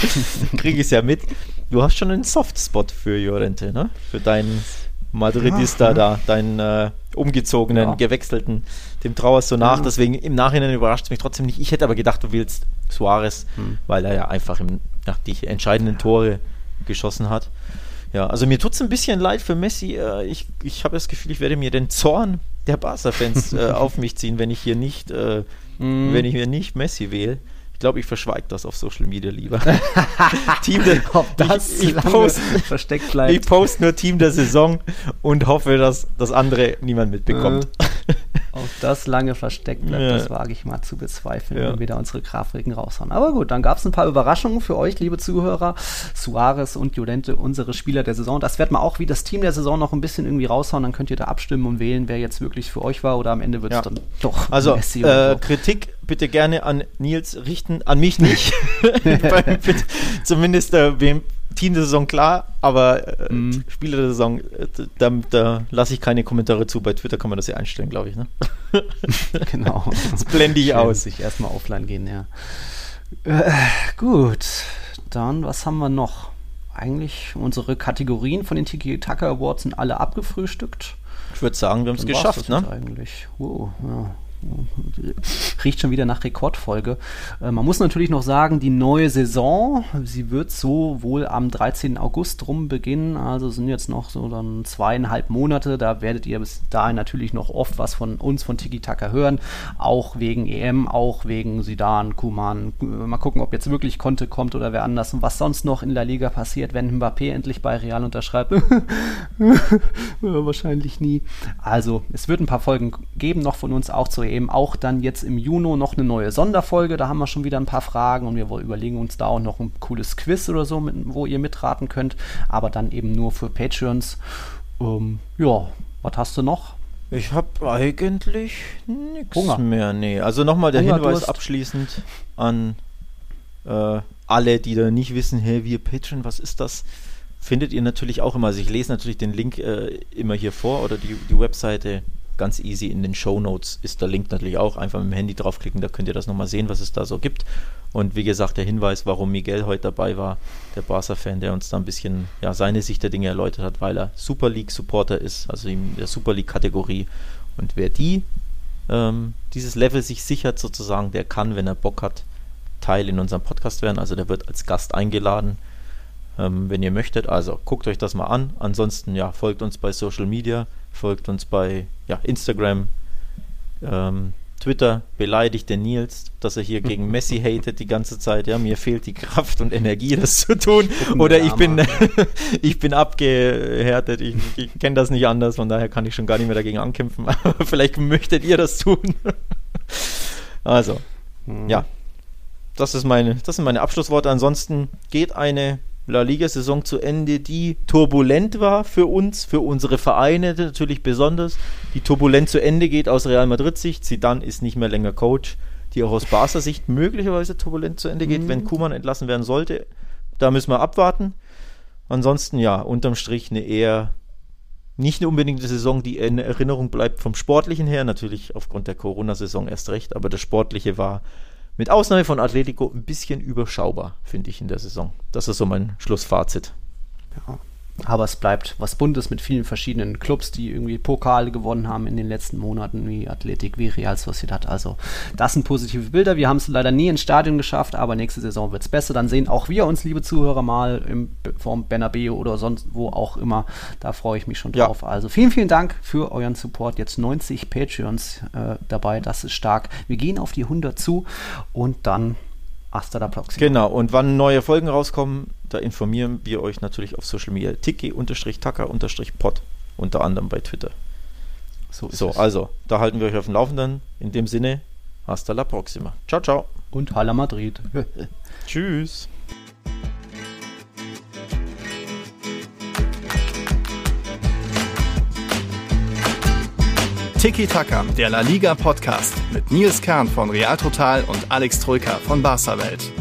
kriege ich es ja mit. Du hast schon einen Softspot für Jorente, ne? Für deinen Madridista Ja, da, deinen äh, umgezogenen, Ja. gewechselten, dem trauerst du nach. Ja. Deswegen im Nachhinein überrascht es mich trotzdem nicht. Ich hätte aber gedacht, du willst Suarez, Hm. weil er ja einfach im, ja, die entscheidenden Tore geschossen hat. Ja, also mir tut es ein bisschen leid für Messi. Äh, ich ich habe das Gefühl, ich werde mir den Zorn der Barca-Fans äh, auf mich ziehen, wenn ich hier nicht, Mhm. wenn ich hier nicht Messi wähle. Ich glaube, ich verschweige das auf Social Media lieber. Team der, Ob das ich, ich, post, versteckt bleibt. ich post nur Team der Saison und hoffe, dass das andere niemand mitbekommt. Ob das lange versteckt bleibt, Ja. das wage ich mal zu bezweifeln, Ja. wenn wir da unsere Grafiken raushauen. Aber gut, dann gab es ein paar Überraschungen für euch, liebe Zuhörer. Suarez und Llorente, unsere Spieler der Saison. Das wird man auch wie das Team der Saison noch ein bisschen irgendwie raushauen. Dann könnt ihr da abstimmen und wählen, wer jetzt wirklich für euch war. Oder am Ende wird es Ja. dann doch Also äh, so. Kritik bitte gerne an Nils richten, an mich nicht. Bitte, Zumindest äh, wem Team der Saison klar, aber äh, Mhm. Spieler der Saison, äh, da, da lasse ich keine Kommentare zu. Bei Twitter kann man das ja einstellen, glaube ich. Ne? genau. Das blende ich aus. Sich erstmal offline gehen, ja. Äh, gut, dann was haben wir noch? Eigentlich unsere Kategorien von den Tiki Taka Awards sind alle abgefrühstückt. Ich würde sagen, wir haben es geschafft. Ne? Eigentlich. Wow, ja. Riecht schon wieder nach Rekordfolge. Äh, man muss natürlich noch sagen, die neue Saison, sie wird so wohl am 13. August rum beginnen. Also sind jetzt noch so dann zweieinhalb Monate. Da werdet ihr bis dahin natürlich noch oft was von uns, von Tiki Taka hören. Auch wegen EM, auch wegen Sidan, Kuman. Mal gucken, ob jetzt wirklich Conte kommt oder wer anders und was sonst noch in der Liga passiert, wenn Mbappé endlich bei Real unterschreibt. Wahrscheinlich nie. Also, es wird ein paar Folgen geben, noch von uns auch zur EM. Auch dann jetzt im Juni noch eine neue Sonderfolge. Da haben wir schon wieder ein paar Fragen und wir überlegen uns da auch noch ein cooles Quiz oder so, mit, wo ihr mitraten könnt. Aber dann eben nur für Patreons. Ähm, ja, was hast du noch? Ich habe eigentlich nichts mehr. Nee, also nochmal der Hunger, Hinweis abschließend an äh, alle, die da nicht wissen, hey, wir Patreon, was ist das? Findet ihr natürlich auch immer. Also ich lese natürlich den Link äh, immer hier vor oder die, die Webseite ganz easy in den Show Notes ist der Link natürlich auch. Einfach mit dem Handy draufklicken, da könnt ihr das nochmal sehen, was es da so gibt. Und wie gesagt, der Hinweis, warum Miguel heute dabei war, der Barca-Fan, der uns da ein bisschen ja, seine Sicht der Dinge erläutert hat, weil er Super League-Supporter ist, also in der Super League-Kategorie. Und wer die, ähm, dieses Level sich sichert sozusagen, der kann, wenn er Bock hat, Teil in unserem Podcast werden. Also der wird als Gast eingeladen. ähm, wenn ihr möchtet. Also guckt euch das mal an. Ansonsten ja, folgt uns bei Social Media, folgt uns bei ja, Instagram, ähm, Twitter, beleidigt den Nils, dass er hier gegen Messi hatet die ganze Zeit. Ja, mir fehlt die Kraft und Energie, das zu tun. Oder ich bin, ich bin abgehärtet, ich, ich kenne das nicht anders, von daher kann ich schon gar nicht mehr dagegen ankämpfen. Aber vielleicht möchtet ihr das tun. also, hm. ja, das, ist meine, das sind meine Abschlussworte. Ansonsten geht eine La Liga-Saison zu Ende, die turbulent war für uns, für unsere Vereine natürlich besonders, die turbulent zu Ende geht aus Real Madrid-Sicht. Zidane ist nicht mehr länger Coach, die auch aus Barca-Sicht möglicherweise turbulent zu Ende geht, mhm. wenn Kuman entlassen werden sollte. Da müssen wir abwarten. Ansonsten, ja, unterm Strich eine eher nicht eine Saison, die in Erinnerung bleibt vom Sportlichen her, natürlich aufgrund der Corona-Saison erst recht, aber das Sportliche war mit Ausnahme von Atletico ein bisschen überschaubar, finde ich, in der Saison. Das ist so mein Schlussfazit. Ja. Aber es bleibt was Buntes mit vielen verschiedenen Clubs, die irgendwie Pokale gewonnen haben in den letzten Monaten, wie Athletik, wie Real Sociedad. Also, das sind positive Bilder. Wir haben es leider nie ins Stadion geschafft, aber nächste Saison wird es besser. Dann sehen auch wir uns, liebe Zuhörer, mal im Form Bernabeu oder sonst wo auch immer. Da freue ich mich schon drauf. Ja. Also, vielen, vielen Dank für euren Support. Jetzt 90 Patreons äh, dabei. Das ist stark. Wir gehen auf die 100 zu und dann Hasta la próxima. Genau, und wann neue Folgen rauskommen, da informieren wir euch natürlich auf Social Media. Tiki-Tacker-Pod, unter anderem bei Twitter. So, so also, da halten wir euch auf dem Laufenden. In dem Sinne, hasta la próxima. Ciao, ciao. Und Hala Madrid. Tschüss. Tiki Taka, der La Liga Podcast mit Nils Kern von Real Total und Alex Troika von Barca Welt.